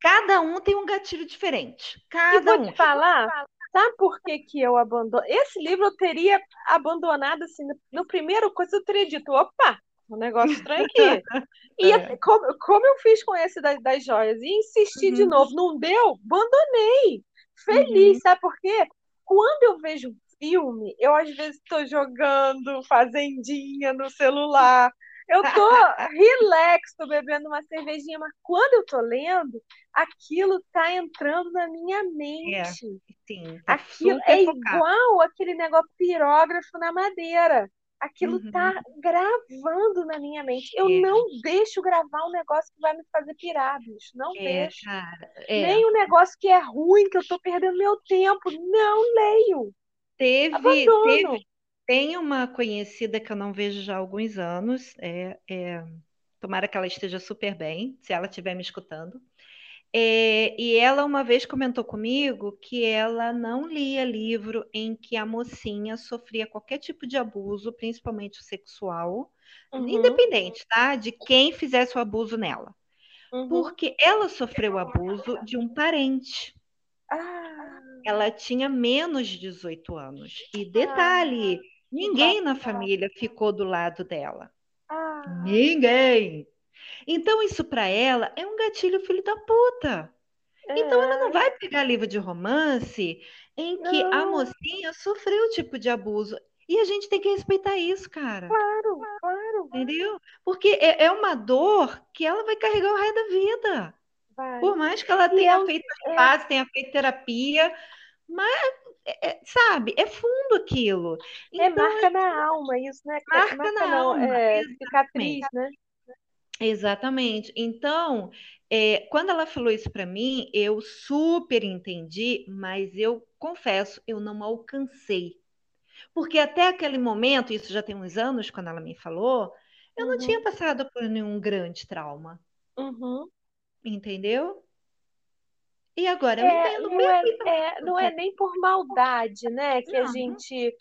cada um tem um gatilho diferente. Cada e vou um. te falar, sabe por que, que eu abandono? Esse livro eu teria abandonado assim, no primeiro coisa eu teria dito, opa, um negócio estranho aqui. [LAUGHS] E é. como, como eu fiz com esse das, das joias? E insisti uhum. de novo, não deu? Abandonei. Feliz, uhum. sabe por quê? Quando eu vejo filme, eu às vezes estou jogando fazendinha no celular. Eu tô [LAUGHS] relax, tô bebendo uma cervejinha, mas quando eu tô lendo, aquilo tá entrando na minha mente. É, sim, tá aquilo é igual aquele negócio pirógrafo na madeira. Aquilo uhum. tá gravando na minha mente. Eu é. não deixo gravar um negócio que vai me fazer pirar, bicho. Não é, deixo. Cara, é. Nem um negócio que é ruim, que eu tô perdendo meu tempo. Não leio. Teve, teve, tem uma conhecida que eu não vejo já há alguns anos. É, é, tomara que ela esteja super bem, se ela estiver me escutando. É, e ela uma vez comentou comigo que ela não lia livro em que a mocinha sofria qualquer tipo de abuso, principalmente o sexual, uhum. independente, tá? De quem fizesse o abuso nela. Uhum. Porque ela sofreu abuso de um parente. Ah. Ela tinha menos de 18 anos. E detalhe, ah. ninguém na família ficou do lado dela. Ah. Ninguém. Então, isso para ela é um gatilho filho da puta. É. Então, ela não é. vai pegar livro de romance em que não. a mocinha sofreu tipo de abuso. E a gente tem que respeitar isso, cara. Claro, claro. Entendeu? Porque é, é uma dor que ela vai carregar o resto da vida. Vai. Por mais que ela tenha eu, feito é... tenha feito terapia, mas é, é, sabe, é fundo aquilo. É então, é marca na alma isso, né? Marca, marca na não, alma. É, cicatriz, né? Exatamente. Então, é, quando ela falou isso para mim, eu super entendi, mas eu confesso, eu não alcancei. Porque até aquele momento, isso já tem uns anos, quando ela me falou, eu uhum. não tinha passado por nenhum grande trauma. Uhum. Entendeu? E agora eu é, entendo. Não é, é, não é nem por maldade, né? Que a gente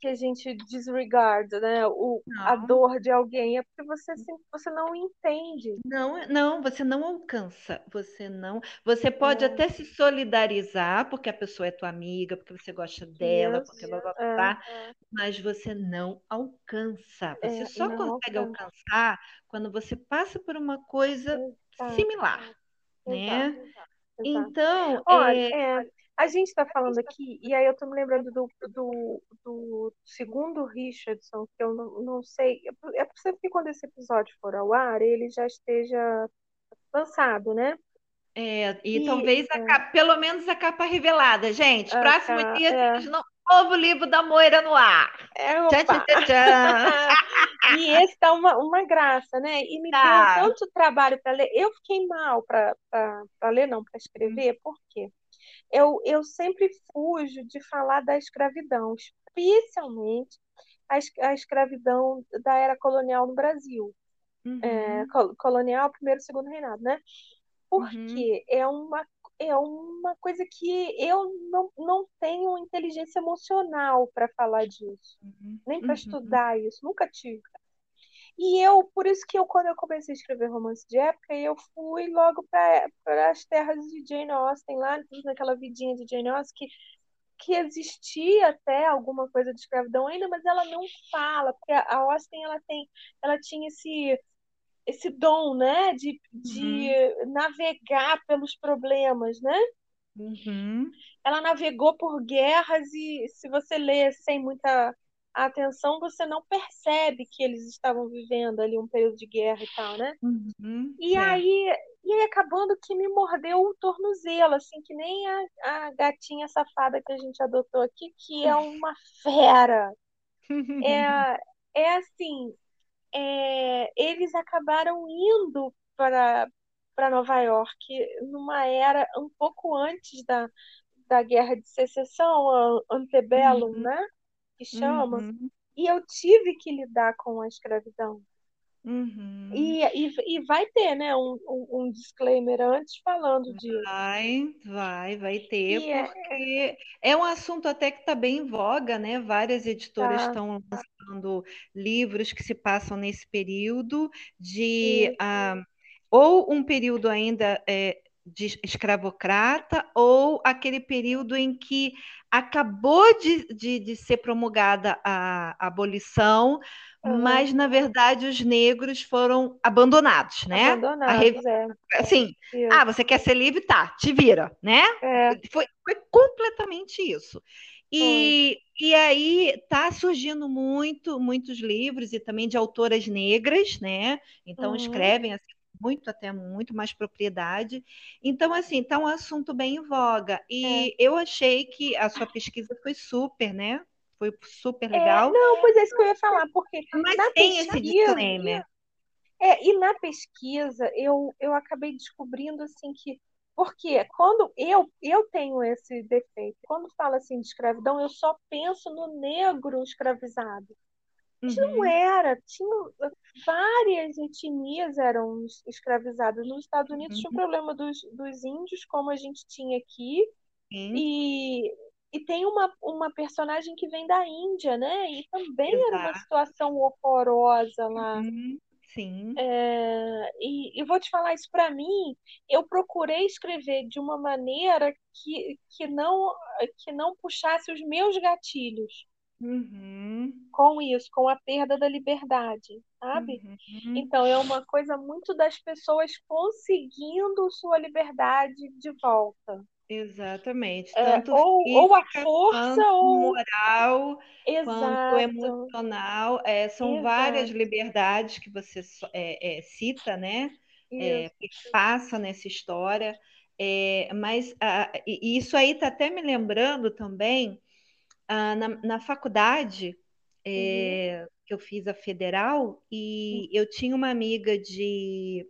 que a gente disregarda, né? O, a dor de alguém é porque você, você não entende. Não, não, você não alcança. Você não. Você pode é. até se solidarizar porque a pessoa é tua amiga, porque você gosta dela, Isso. porque blá, blá, blá, é, é. mas você não alcança. Você é, só consegue alcança. alcançar quando você passa por uma coisa Exato. similar, Exato. né? Exato. Então, Olha, é, a gente está falando aqui, e aí eu estou me lembrando do, do, do, segundo Richardson, que eu não, não sei. É possível que quando esse episódio for ao ar, ele já esteja lançado, né? É, e, e talvez é, capa, pelo menos a capa revelada, gente. Próximo dia, é. não, novo livro da Moira no ar. É, tchan, tchan, tchan. [LAUGHS] e esse tá uma, uma graça, né? E me tá. deu tanto trabalho para ler. Eu fiquei mal para ler, não, para escrever, por quê? Eu, eu sempre fujo de falar da escravidão, especialmente a, a escravidão da era colonial no Brasil. Uhum. É, colonial, primeiro e segundo reinado, né? Porque uhum. é uma é uma coisa que eu não, não tenho inteligência emocional para falar disso, uhum. nem para uhum. estudar isso, nunca tive. E eu, por isso que eu, quando eu comecei a escrever romance de época, eu fui logo para as terras de Jane Austen, lá naquela vidinha de Jane Austen, que, que existia até alguma coisa de escravidão ainda, mas ela não fala, porque a Austen ela tem, ela tinha esse esse dom, né, de, de uhum. navegar pelos problemas, né? Uhum. Ela navegou por guerras e se você lê sem muita atenção, você não percebe que eles estavam vivendo ali um período de guerra e tal, né? Uhum. E aí, e aí acabando que me mordeu o tornozelo, assim, que nem a, a gatinha safada que a gente adotou aqui, que é uma fera. É, é assim, é, eles acabaram indo para, para Nova York numa era um pouco antes da, da Guerra de Secessão, antebellum, uhum. né? Que chama. Uhum. E eu tive que lidar com a escravidão. Uhum. E, e, e vai ter, né, um, um, um, disclaimer antes falando disso. Vai, vai, vai ter, e é porque é... é... um assunto até que está bem em voga, né? Várias editoras estão tá. lançando livros que se passam nesse período de uh, ou um período ainda é, de escravocrata ou aquele período em que acabou de, de, de ser promulgada a, a abolição, uhum. mas na verdade os negros foram abandonados, né? Abandonados, é. Assim, isso. ah, você quer ser livre? Tá, te vira, né? É. Foi, foi completamente isso. E, e aí está surgindo muito, muitos livros e também de autoras negras, né? Então uhum. escrevem assim, muito, até muito mais propriedade. Então, assim, está um assunto bem em voga. E é. eu achei que a sua pesquisa foi super, né? Foi super é, legal. É, não, pois é isso que eu ia falar, porque. Mas tem pesquisa, esse disclaimer. É, e na pesquisa eu, eu acabei descobrindo assim que porque quando eu, eu tenho esse defeito, quando fala assim de escravidão, eu só penso no negro escravizado. Uhum. Não era, tinha várias etnias eram escravizadas. Nos Estados Unidos uhum. tinha o problema dos, dos índios, como a gente tinha aqui, e, e tem uma, uma personagem que vem da Índia, né? E também Exato. era uma situação horrorosa lá. Uhum. Sim. É, e, e, vou te falar isso para mim, eu procurei escrever de uma maneira que, que, não, que não puxasse os meus gatilhos. Uhum. com isso, com a perda da liberdade, sabe? Uhum. Então é uma coisa muito das pessoas conseguindo sua liberdade de volta. Exatamente. É, ou, ou a força ou moral, Exato. emocional. É, são Exato. várias liberdades que você é, é, cita, né? É, que passa nessa história. É, mas ah, isso aí está até me lembrando também ah, na, na faculdade, é, uhum. que eu fiz a federal, e eu tinha uma amiga de,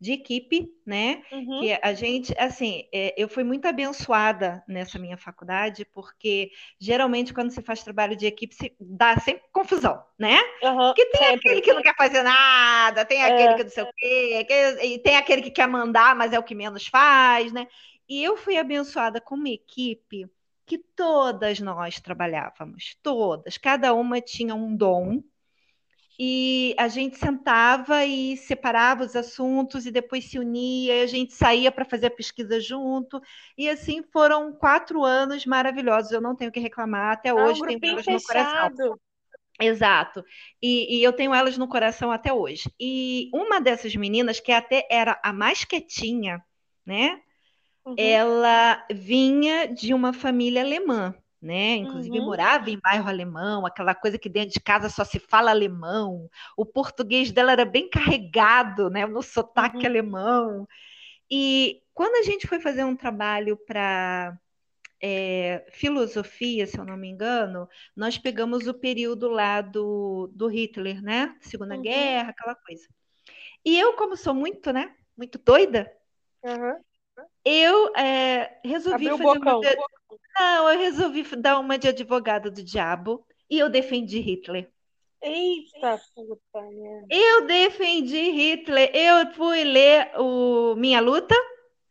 de equipe, né? Uhum. Que a gente, assim, é, eu fui muito abençoada nessa minha faculdade, porque geralmente quando você faz trabalho de equipe, dá sempre confusão, né? Uhum, porque tem sempre. aquele que não quer fazer nada, tem aquele é. que não sei o quê, e tem aquele que quer mandar, mas é o que menos faz, né? E eu fui abençoada com uma equipe que todas nós trabalhávamos, todas, cada uma tinha um dom, e a gente sentava e separava os assuntos e depois se unia, e a gente saía para fazer a pesquisa junto, e assim foram quatro anos maravilhosos, eu não tenho que reclamar, até hoje um tenho elas fechado. no coração. Exato. E, e, eu tenho elas no coração até hoje. E uma dessas meninas, que até era a mais quietinha, né? Uhum. Ela vinha de uma família alemã, né? Inclusive uhum. morava em bairro alemão, aquela coisa que dentro de casa só se fala alemão. O português dela era bem carregado, né? No sotaque uhum. alemão. E quando a gente foi fazer um trabalho para é, filosofia, se eu não me engano, nós pegamos o período lá do, do Hitler, né? Segunda uhum. Guerra, aquela coisa. E eu, como sou muito, né? Muito doida, uhum. Eu é, resolvi Abriu fazer uma. Não, eu resolvi dar uma de advogada do diabo e eu defendi Hitler. Eita puta, né? Eu defendi Hitler. Eu fui ler o Minha Luta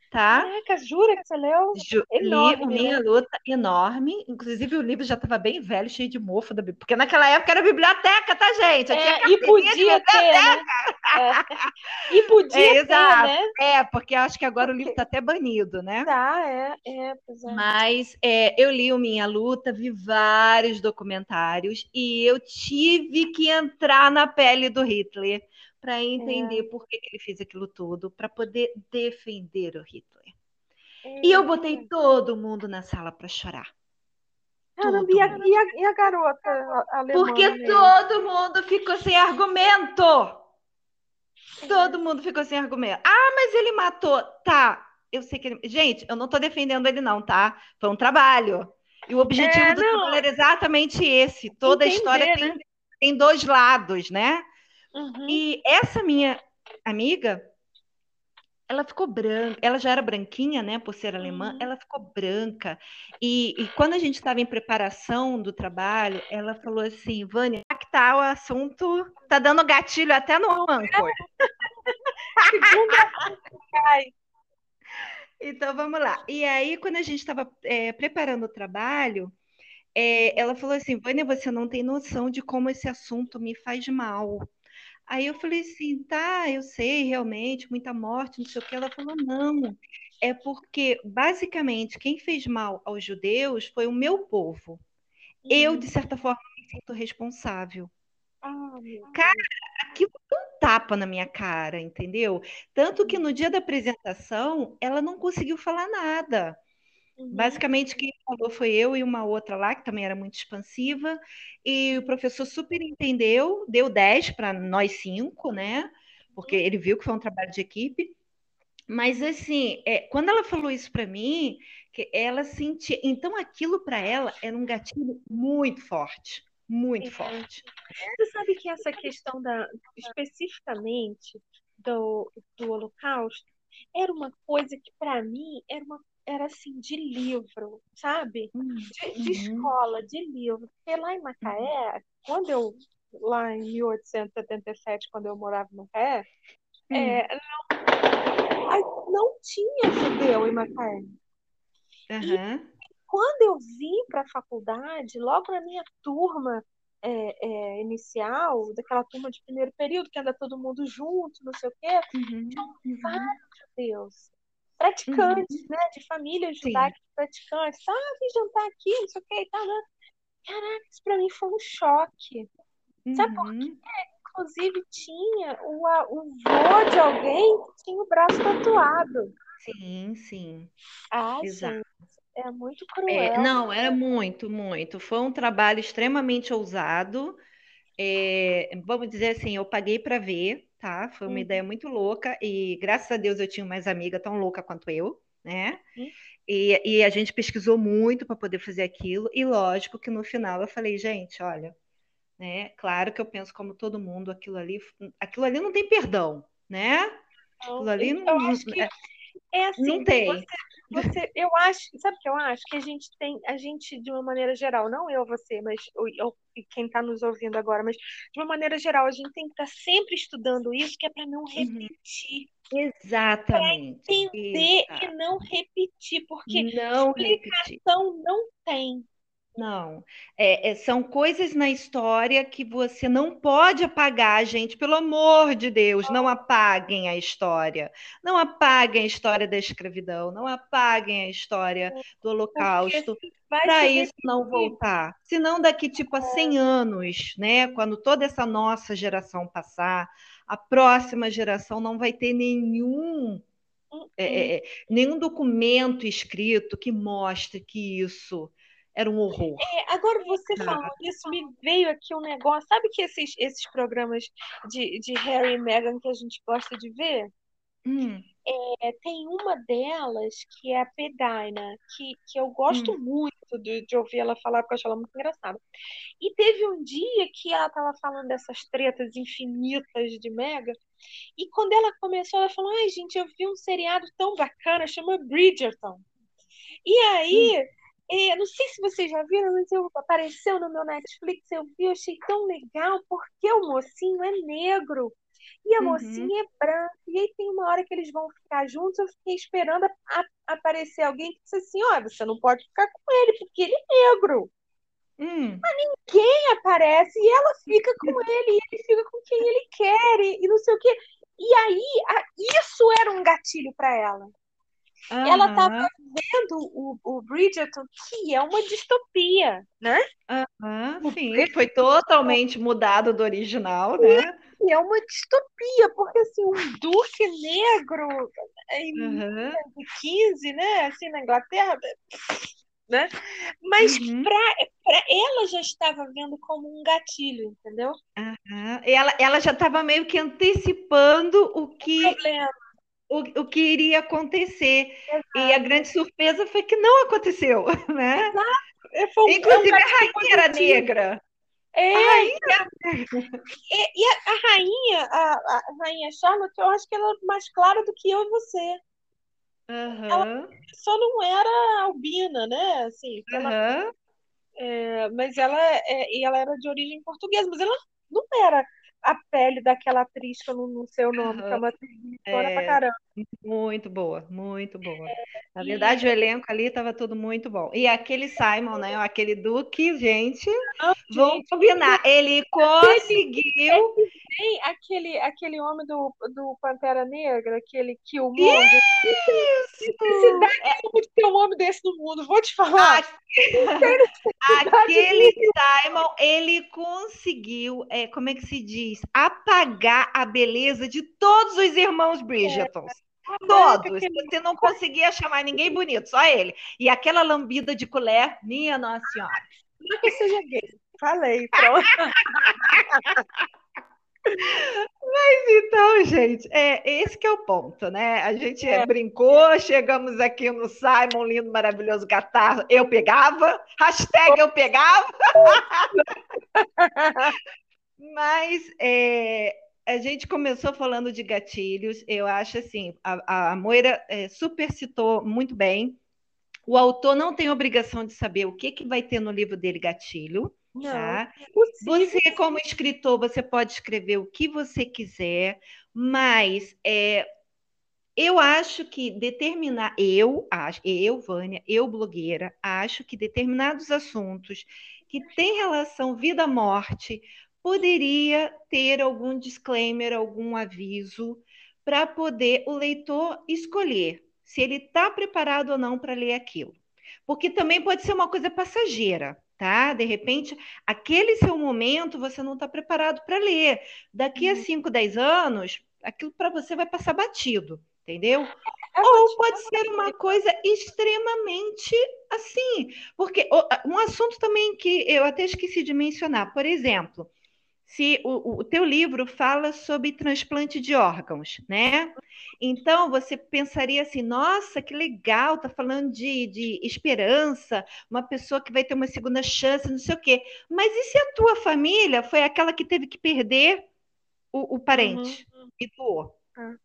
tá? Caraca, jura que você leu? Ju enorme, li Minha né? Luta, enorme. Inclusive, o livro já estava bem velho, cheio de mofo da Porque naquela época era biblioteca, tá, gente? É, e podia ter, né? é. E podia é, ter, exato. né? É, porque acho que agora o livro está até banido, né? Tá, é, é, é. Mas é, eu li o Minha Luta, vi vários documentários e eu tive que entrar na pele do Hitler para entender é. por que, que, ele fez aquilo tudo, para poder defender o Hitler. É. E eu botei todo mundo na sala para chorar. Caramba, e, a, e, a, e a, garota alemã? Porque mesmo? todo mundo ficou sem argumento. É. Todo mundo ficou sem argumento. Ah, mas ele matou. Tá, eu sei que ele. Gente, eu não estou defendendo ele, não, tá? Foi um trabalho. E o objetivo é, do trabalho era exatamente esse. Toda Entender, a história tem, né? tem dois lados, né? Uhum. E essa minha amiga, ela ficou branca, ela já era branquinha, né, por ser alemã, uhum. ela ficou branca. E, e, quando a gente estava em preparação do trabalho, ela falou assim, Vânia, que tá o assunto, tá dando gatilho até no rancor. [LAUGHS] então vamos lá. E aí, quando a gente estava é, preparando o trabalho, é, ela falou assim, Vânia, você não tem noção de como esse assunto me faz mal. Aí eu falei assim, tá, eu sei, realmente, muita morte, não sei o que. Ela falou, não, é porque, basicamente, quem fez mal aos judeus foi o meu povo. Eu, uhum. de certa forma, me sinto responsável. Ah, cara, aquilo foi um tapa na minha cara, entendeu? Tanto que no dia da apresentação, ela não conseguiu falar nada. Uhum. Basicamente, quem falou foi eu e uma outra lá, que também era muito expansiva, e o professor super entendeu, deu 10 para nós cinco, né? Porque ele viu que foi um trabalho de equipe. Mas, assim, é, quando ela falou isso para mim, que ela sentia. Então, aquilo para ela era um gatilho muito forte muito forte. Você sabe que essa questão da especificamente do, do Holocausto era uma coisa que para mim era uma era assim, de livro, sabe? Hum, de, de uhum. escola, de livro. Porque lá em Macaé, quando eu, lá em 1877, quando eu morava no Macaé, hum. é, não, não tinha judeu em Macaé. Uhum. E quando eu vim para a faculdade, logo na minha turma é, é, inicial, daquela turma de primeiro período, que anda todo mundo junto, não sei o quê, uhum. tinham uhum. vários judeus praticantes, uhum. né? De famílias judaicas praticantes. Ah, vim jantar aqui, não sei o que e tal. Né? Caraca, isso pra mim foi um choque. Uhum. Sabe por uhum. quê? Inclusive tinha o, o vô de alguém que tinha o braço tatuado. Sim, sim. Ah, Exato. Gente, é muito cruel. É, não, era muito, muito. Foi um trabalho extremamente ousado. É, vamos dizer assim, eu paguei para ver, tá? Foi uma uhum. ideia muito louca e graças a Deus eu tinha mais amiga tão louca quanto eu, né? Uhum. E, e a gente pesquisou muito para poder fazer aquilo e lógico que no final eu falei, gente, olha, né? Claro que eu penso como todo mundo, aquilo ali, aquilo ali não tem perdão, né? Aquilo ali não, eu acho que é, é assim, não tem. Você, você, eu acho, sabe o que eu acho? Que a gente tem, a gente, de uma maneira geral, não eu, você, mas eu, quem está nos ouvindo agora, mas de uma maneira geral, a gente tem que estar tá sempre estudando isso, que é para não uhum. repetir. Uhum. Exatamente. Pra entender e não repetir, porque não explicação repetir. não tem. Não, é, é, são coisas na história que você não pode apagar, gente. Pelo amor de Deus, não apaguem a história. Não apaguem a história da escravidão. Não apaguem a história do Holocausto. Para isso não voltar. Senão, daqui tipo a 100 anos, né? Quando toda essa nossa geração passar, a próxima geração não vai ter nenhum é, é, é nenhum documento escrito que mostre que isso era um horror. É, agora você falando isso, me veio aqui um negócio. Sabe que esses, esses programas de, de Harry e Meghan que a gente gosta de ver? Hum. é, tem uma delas que é a Pedina, que, que eu gosto hum. muito de, de ouvir ela falar, porque eu acho ela muito engraçada. E teve um dia que ela estava falando dessas tretas infinitas de Mega, e quando ela começou, ela falou: Ai, gente, eu vi um seriado tão bacana, chama Bridgerton. E aí. Hum. É, não sei se vocês já viram, mas eu, apareceu no meu Netflix, eu vi, eu achei tão legal, porque o mocinho é negro. E a uhum. mocinha é branca. E aí tem uma hora que eles vão ficar juntos. Eu fiquei esperando a, a, aparecer alguém que disse assim: olha, você não pode ficar com ele, porque ele é negro. Hum. Mas ninguém aparece e ela fica com [LAUGHS] ele, e ele fica com quem ele quer, e, e não sei o quê. E aí, a, isso era um gatilho para ela. Uhum. Ela estava vendo o, o Bridgerton, que é uma distopia, né? Uhum, sim, foi totalmente mudado do original, né? E é uma distopia, porque assim, um duque negro em uhum. 15, né? Assim, na Inglaterra, né? Mas uhum. para ela já estava vendo como um gatilho, entendeu? Uhum. Ela, ela já estava meio que antecipando o que o, o que iria acontecer. Exato. E a grande surpresa foi que não aconteceu, [LAUGHS] né? Exato. É, Inclusive a rainha era negra. É, a rainha... E, e, a, a, rainha, a, a, rainha Charlotte, eu acho que ela é mais clara do que eu e você. Uhum. Ela só não era albina, né? Assim, uhum. ela, é, mas ela, é, ela era de origem portuguesa, mas ela não era a pele daquela atriz que eu não, não sei o nome, uhum. que é uma atriz é, pra caramba. Muito boa, muito boa. É, Na verdade, e... o elenco ali estava tudo muito bom. E aquele Simon, né? Aquele Duque, gente, oh, vamos combinar. [LAUGHS] Ele conseguiu. Tem aquele, aquele homem do, do Pantera Negra, aquele Killmonger. Isso! Cidade é... de ter um homem desse no mundo, vou te falar. [LAUGHS] Aquele Simon, ele conseguiu, é, como é que se diz? Apagar a beleza de todos os irmãos Bridgerton. É. Todos. Você não conseguia chamar ninguém bonito, só ele. E aquela lambida de colher, minha Nossa Senhora. Não é que seja gay. Falei, pronto. Mas então, gente, é esse que é o ponto, né? A gente é. brincou, chegamos aqui no Simon, lindo, maravilhoso gatar. Eu pegava, hashtag eu pegava. [LAUGHS] Mas é, a gente começou falando de gatilhos. Eu acho assim, a, a Moira é, super citou muito bem. O autor não tem obrigação de saber o que, que vai ter no livro dele gatilho. Não, tá? Você, como escritor, você pode escrever o que você quiser, mas é, eu acho que determinar, eu acho, eu, Vânia, eu, blogueira, acho que determinados assuntos que têm relação vida-morte poderia ter algum disclaimer, algum aviso, para poder o leitor escolher se ele está preparado ou não para ler aquilo. Porque também pode ser uma coisa passageira tá? De repente, aquele seu momento você não está preparado para ler. Daqui a 5, uhum. 10 anos, aquilo para você vai passar batido, entendeu? É, Ou pode ser uma coisa extremamente assim, porque um assunto também que eu até esqueci de mencionar, por exemplo, se o, o teu livro fala sobre transplante de órgãos, né? Então você pensaria assim, nossa, que legal, tá falando de, de esperança, uma pessoa que vai ter uma segunda chance, não sei o quê. Mas e se a tua família foi aquela que teve que perder o, o parente uhum. e doou? Uhum.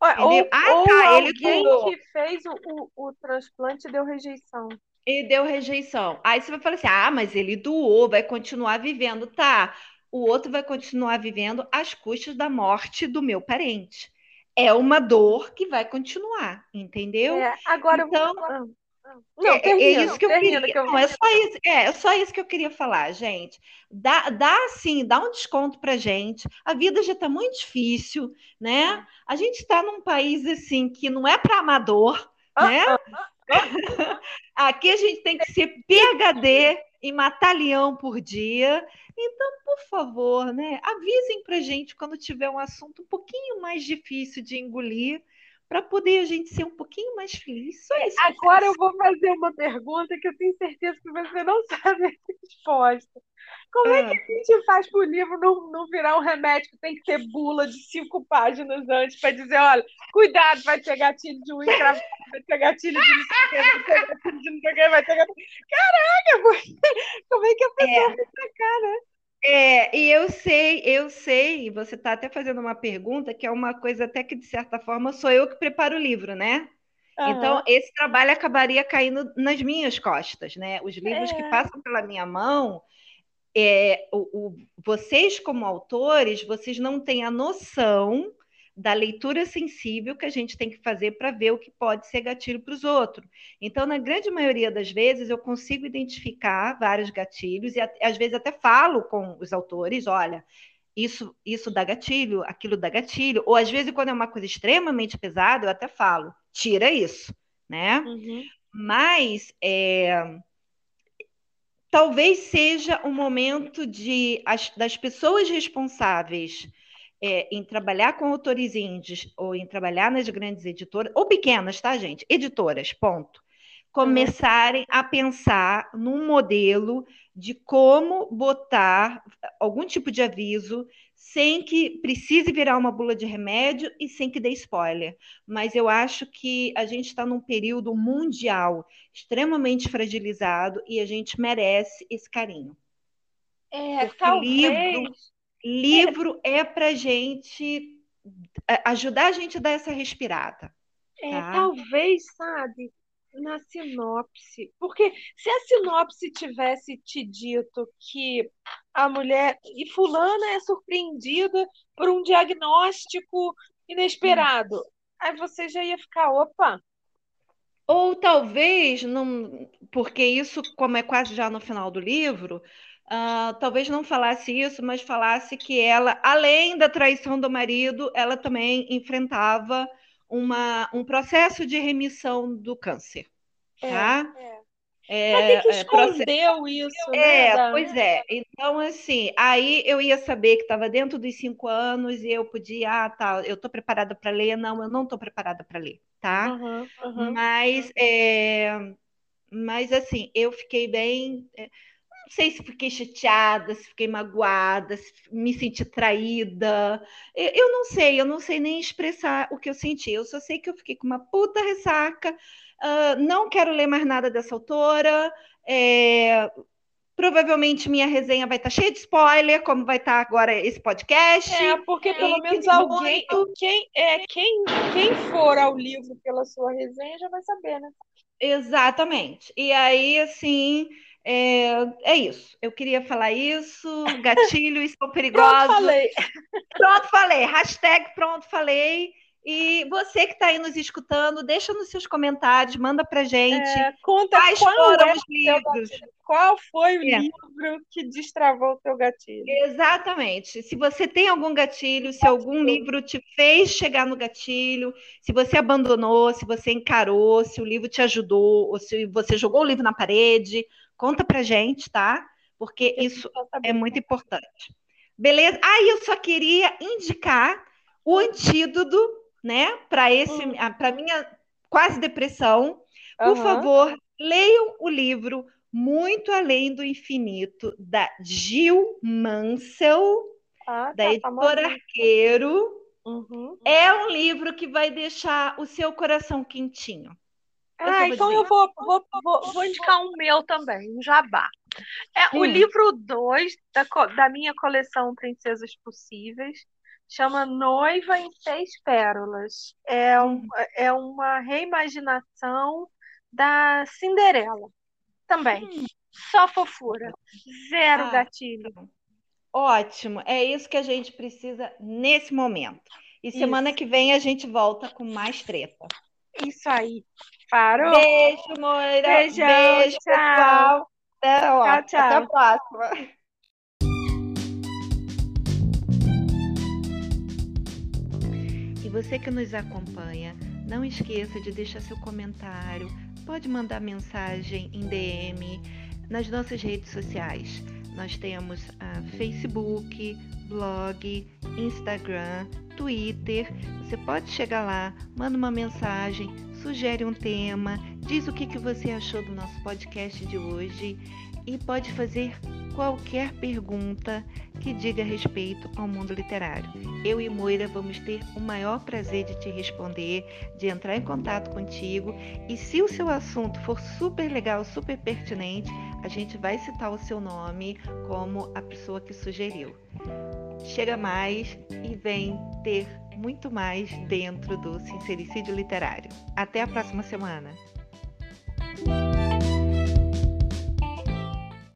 Ou, ah, ou tá, alguém que fez o, o, o transplante deu rejeição. E deu rejeição. Aí você vai falar assim: ah, mas ele doou, vai continuar vivendo. Tá, o outro vai continuar vivendo às custas da morte do meu parente. É uma dor que vai continuar, entendeu? É, agora então. Ah, ah. não, é, é, isso que eu queria. Que eu... Não, é só isso, é, é só isso que eu queria falar, gente. Dá, dá sim, dá um desconto pra gente. A vida já está muito difícil, né? A gente está num país assim que não é para amador, ah, né? Ah, ah, [LAUGHS] Aqui a gente tem que ser PhD em matar leão por dia. Então, por favor, né, avisem para gente quando tiver um assunto um pouquinho mais difícil de engolir, para poder a gente ser um pouquinho mais feliz. Só isso Agora eu vou fazer uma pergunta que eu tenho certeza que você não [LAUGHS] sabe a resposta. Como é que a gente faz para o livro não, não virar um remédio que tem que ter bula de cinco páginas antes para dizer, olha, cuidado, vai ter gatilho de unha vai ter gatilho de não sei o vai ter gatilho de não sei o que, vai ter gatilho... Caraca, [LAUGHS] como é que a pessoa é. fica cara? É, e eu sei, eu sei, você está até fazendo uma pergunta que é uma coisa até que, de certa forma, sou eu que preparo o livro, né? Uhum. Então, esse trabalho acabaria caindo nas minhas costas, né? Os livros é. que passam pela minha mão, é, o, o, vocês, como autores, vocês não têm a noção da leitura sensível que a gente tem que fazer para ver o que pode ser gatilho para os outros. Então, na grande maioria das vezes, eu consigo identificar vários gatilhos e às vezes até falo com os autores, olha, isso, isso dá gatilho, aquilo dá gatilho, ou às vezes quando é uma coisa extremamente pesada, eu até falo, tira isso, né? Uhum. Mas é, talvez seja um momento de as, das pessoas responsáveis é, em trabalhar com autores índios ou em trabalhar nas grandes editoras, ou pequenas, tá, gente? Editoras, ponto. Começarem a pensar num modelo de como botar algum tipo de aviso sem que precise virar uma bula de remédio e sem que dê spoiler. Mas eu acho que a gente está num período mundial extremamente fragilizado e a gente merece esse carinho. É, Porque talvez. Livro, livro é, é para gente ajudar a gente a dar essa respirada. É, tá? talvez, sabe, na sinopse. Porque se a sinopse tivesse te dito que a mulher. E Fulana é surpreendida por um diagnóstico inesperado. Hum. Aí você já ia ficar, opa. Ou talvez, não, porque isso, como é quase já no final do livro, uh, talvez não falasse isso, mas falasse que ela, além da traição do marido, ela também enfrentava uma, um processo de remissão do câncer. É, tá? É. É, Mas que é, escondeu é, isso, né? É, pois é. Então, assim, aí eu ia saber que estava dentro dos cinco anos e eu podia, ah, tá, eu estou preparada para ler. Não, eu não estou preparada para ler, tá? Uhum, uhum. Mas, é, mas, assim, eu fiquei bem. É, não sei se fiquei chateada, se fiquei magoada, se me senti traída. Eu, não sei, eu não sei nem expressar o que eu senti. Eu só sei que eu fiquei com uma puta ressaca Uh, não quero ler mais nada dessa autora. É, provavelmente minha resenha vai estar tá cheia de spoiler, como vai estar tá agora esse podcast. É, porque pelo é, menos alguém, quem, é, quem, quem for ao livro pela sua resenha já vai saber, né? Exatamente. E aí, assim, é, é isso. Eu queria falar isso. Gatilhos [LAUGHS] são perigosos. Pronto, falei. [LAUGHS] Pronto, falei. Hashtag pronto, falei. E você que está aí nos escutando, deixa nos seus comentários, manda para gente. É, conta quais foram é os livros. Qual foi o é. livro que destravou o teu gatilho? Exatamente. Se você tem algum gatilho, se algum livro te fez chegar no gatilho, se você abandonou, se você encarou, se o livro te ajudou, ou se você jogou o livro na parede, conta para gente, tá? Porque isso é muito importante. Beleza? Ah, eu só queria indicar o antídoto né? Para esse, hum. para minha quase depressão, por uhum. favor, leiam o livro Muito Além do Infinito da Gil Mansell, ah, da tá, editora Arqueiro. Uhum. É um livro que vai deixar o seu coração quentinho. Ah, eu então eu vou, vou, vou, vou, indicar um meu também, um jabá. É hum. o livro 2 da, da minha coleção Princesas Possíveis, chama Noiva em Seis Pérolas. É, um, é uma reimaginação da Cinderela também. Hum. Só fofura. Zero ah, gatilho. Ótimo. É isso que a gente precisa nesse momento. E semana isso. que vem a gente volta com mais treta. Isso aí. Parou? Beijo, Moira. Beijão, Beijo, tchau. pessoal. Até, tchau, tchau. Até a próxima. você que nos acompanha, não esqueça de deixar seu comentário, pode mandar mensagem em DM nas nossas redes sociais. Nós temos a Facebook, blog, Instagram, Twitter. Você pode chegar lá, manda uma mensagem, sugere um tema, Diz o que, que você achou do nosso podcast de hoje e pode fazer qualquer pergunta que diga respeito ao mundo literário. Eu e Moira vamos ter o maior prazer de te responder, de entrar em contato contigo e se o seu assunto for super legal, super pertinente, a gente vai citar o seu nome como a pessoa que sugeriu chega mais e vem ter muito mais dentro do Sincericídio Literário. Até a próxima semana!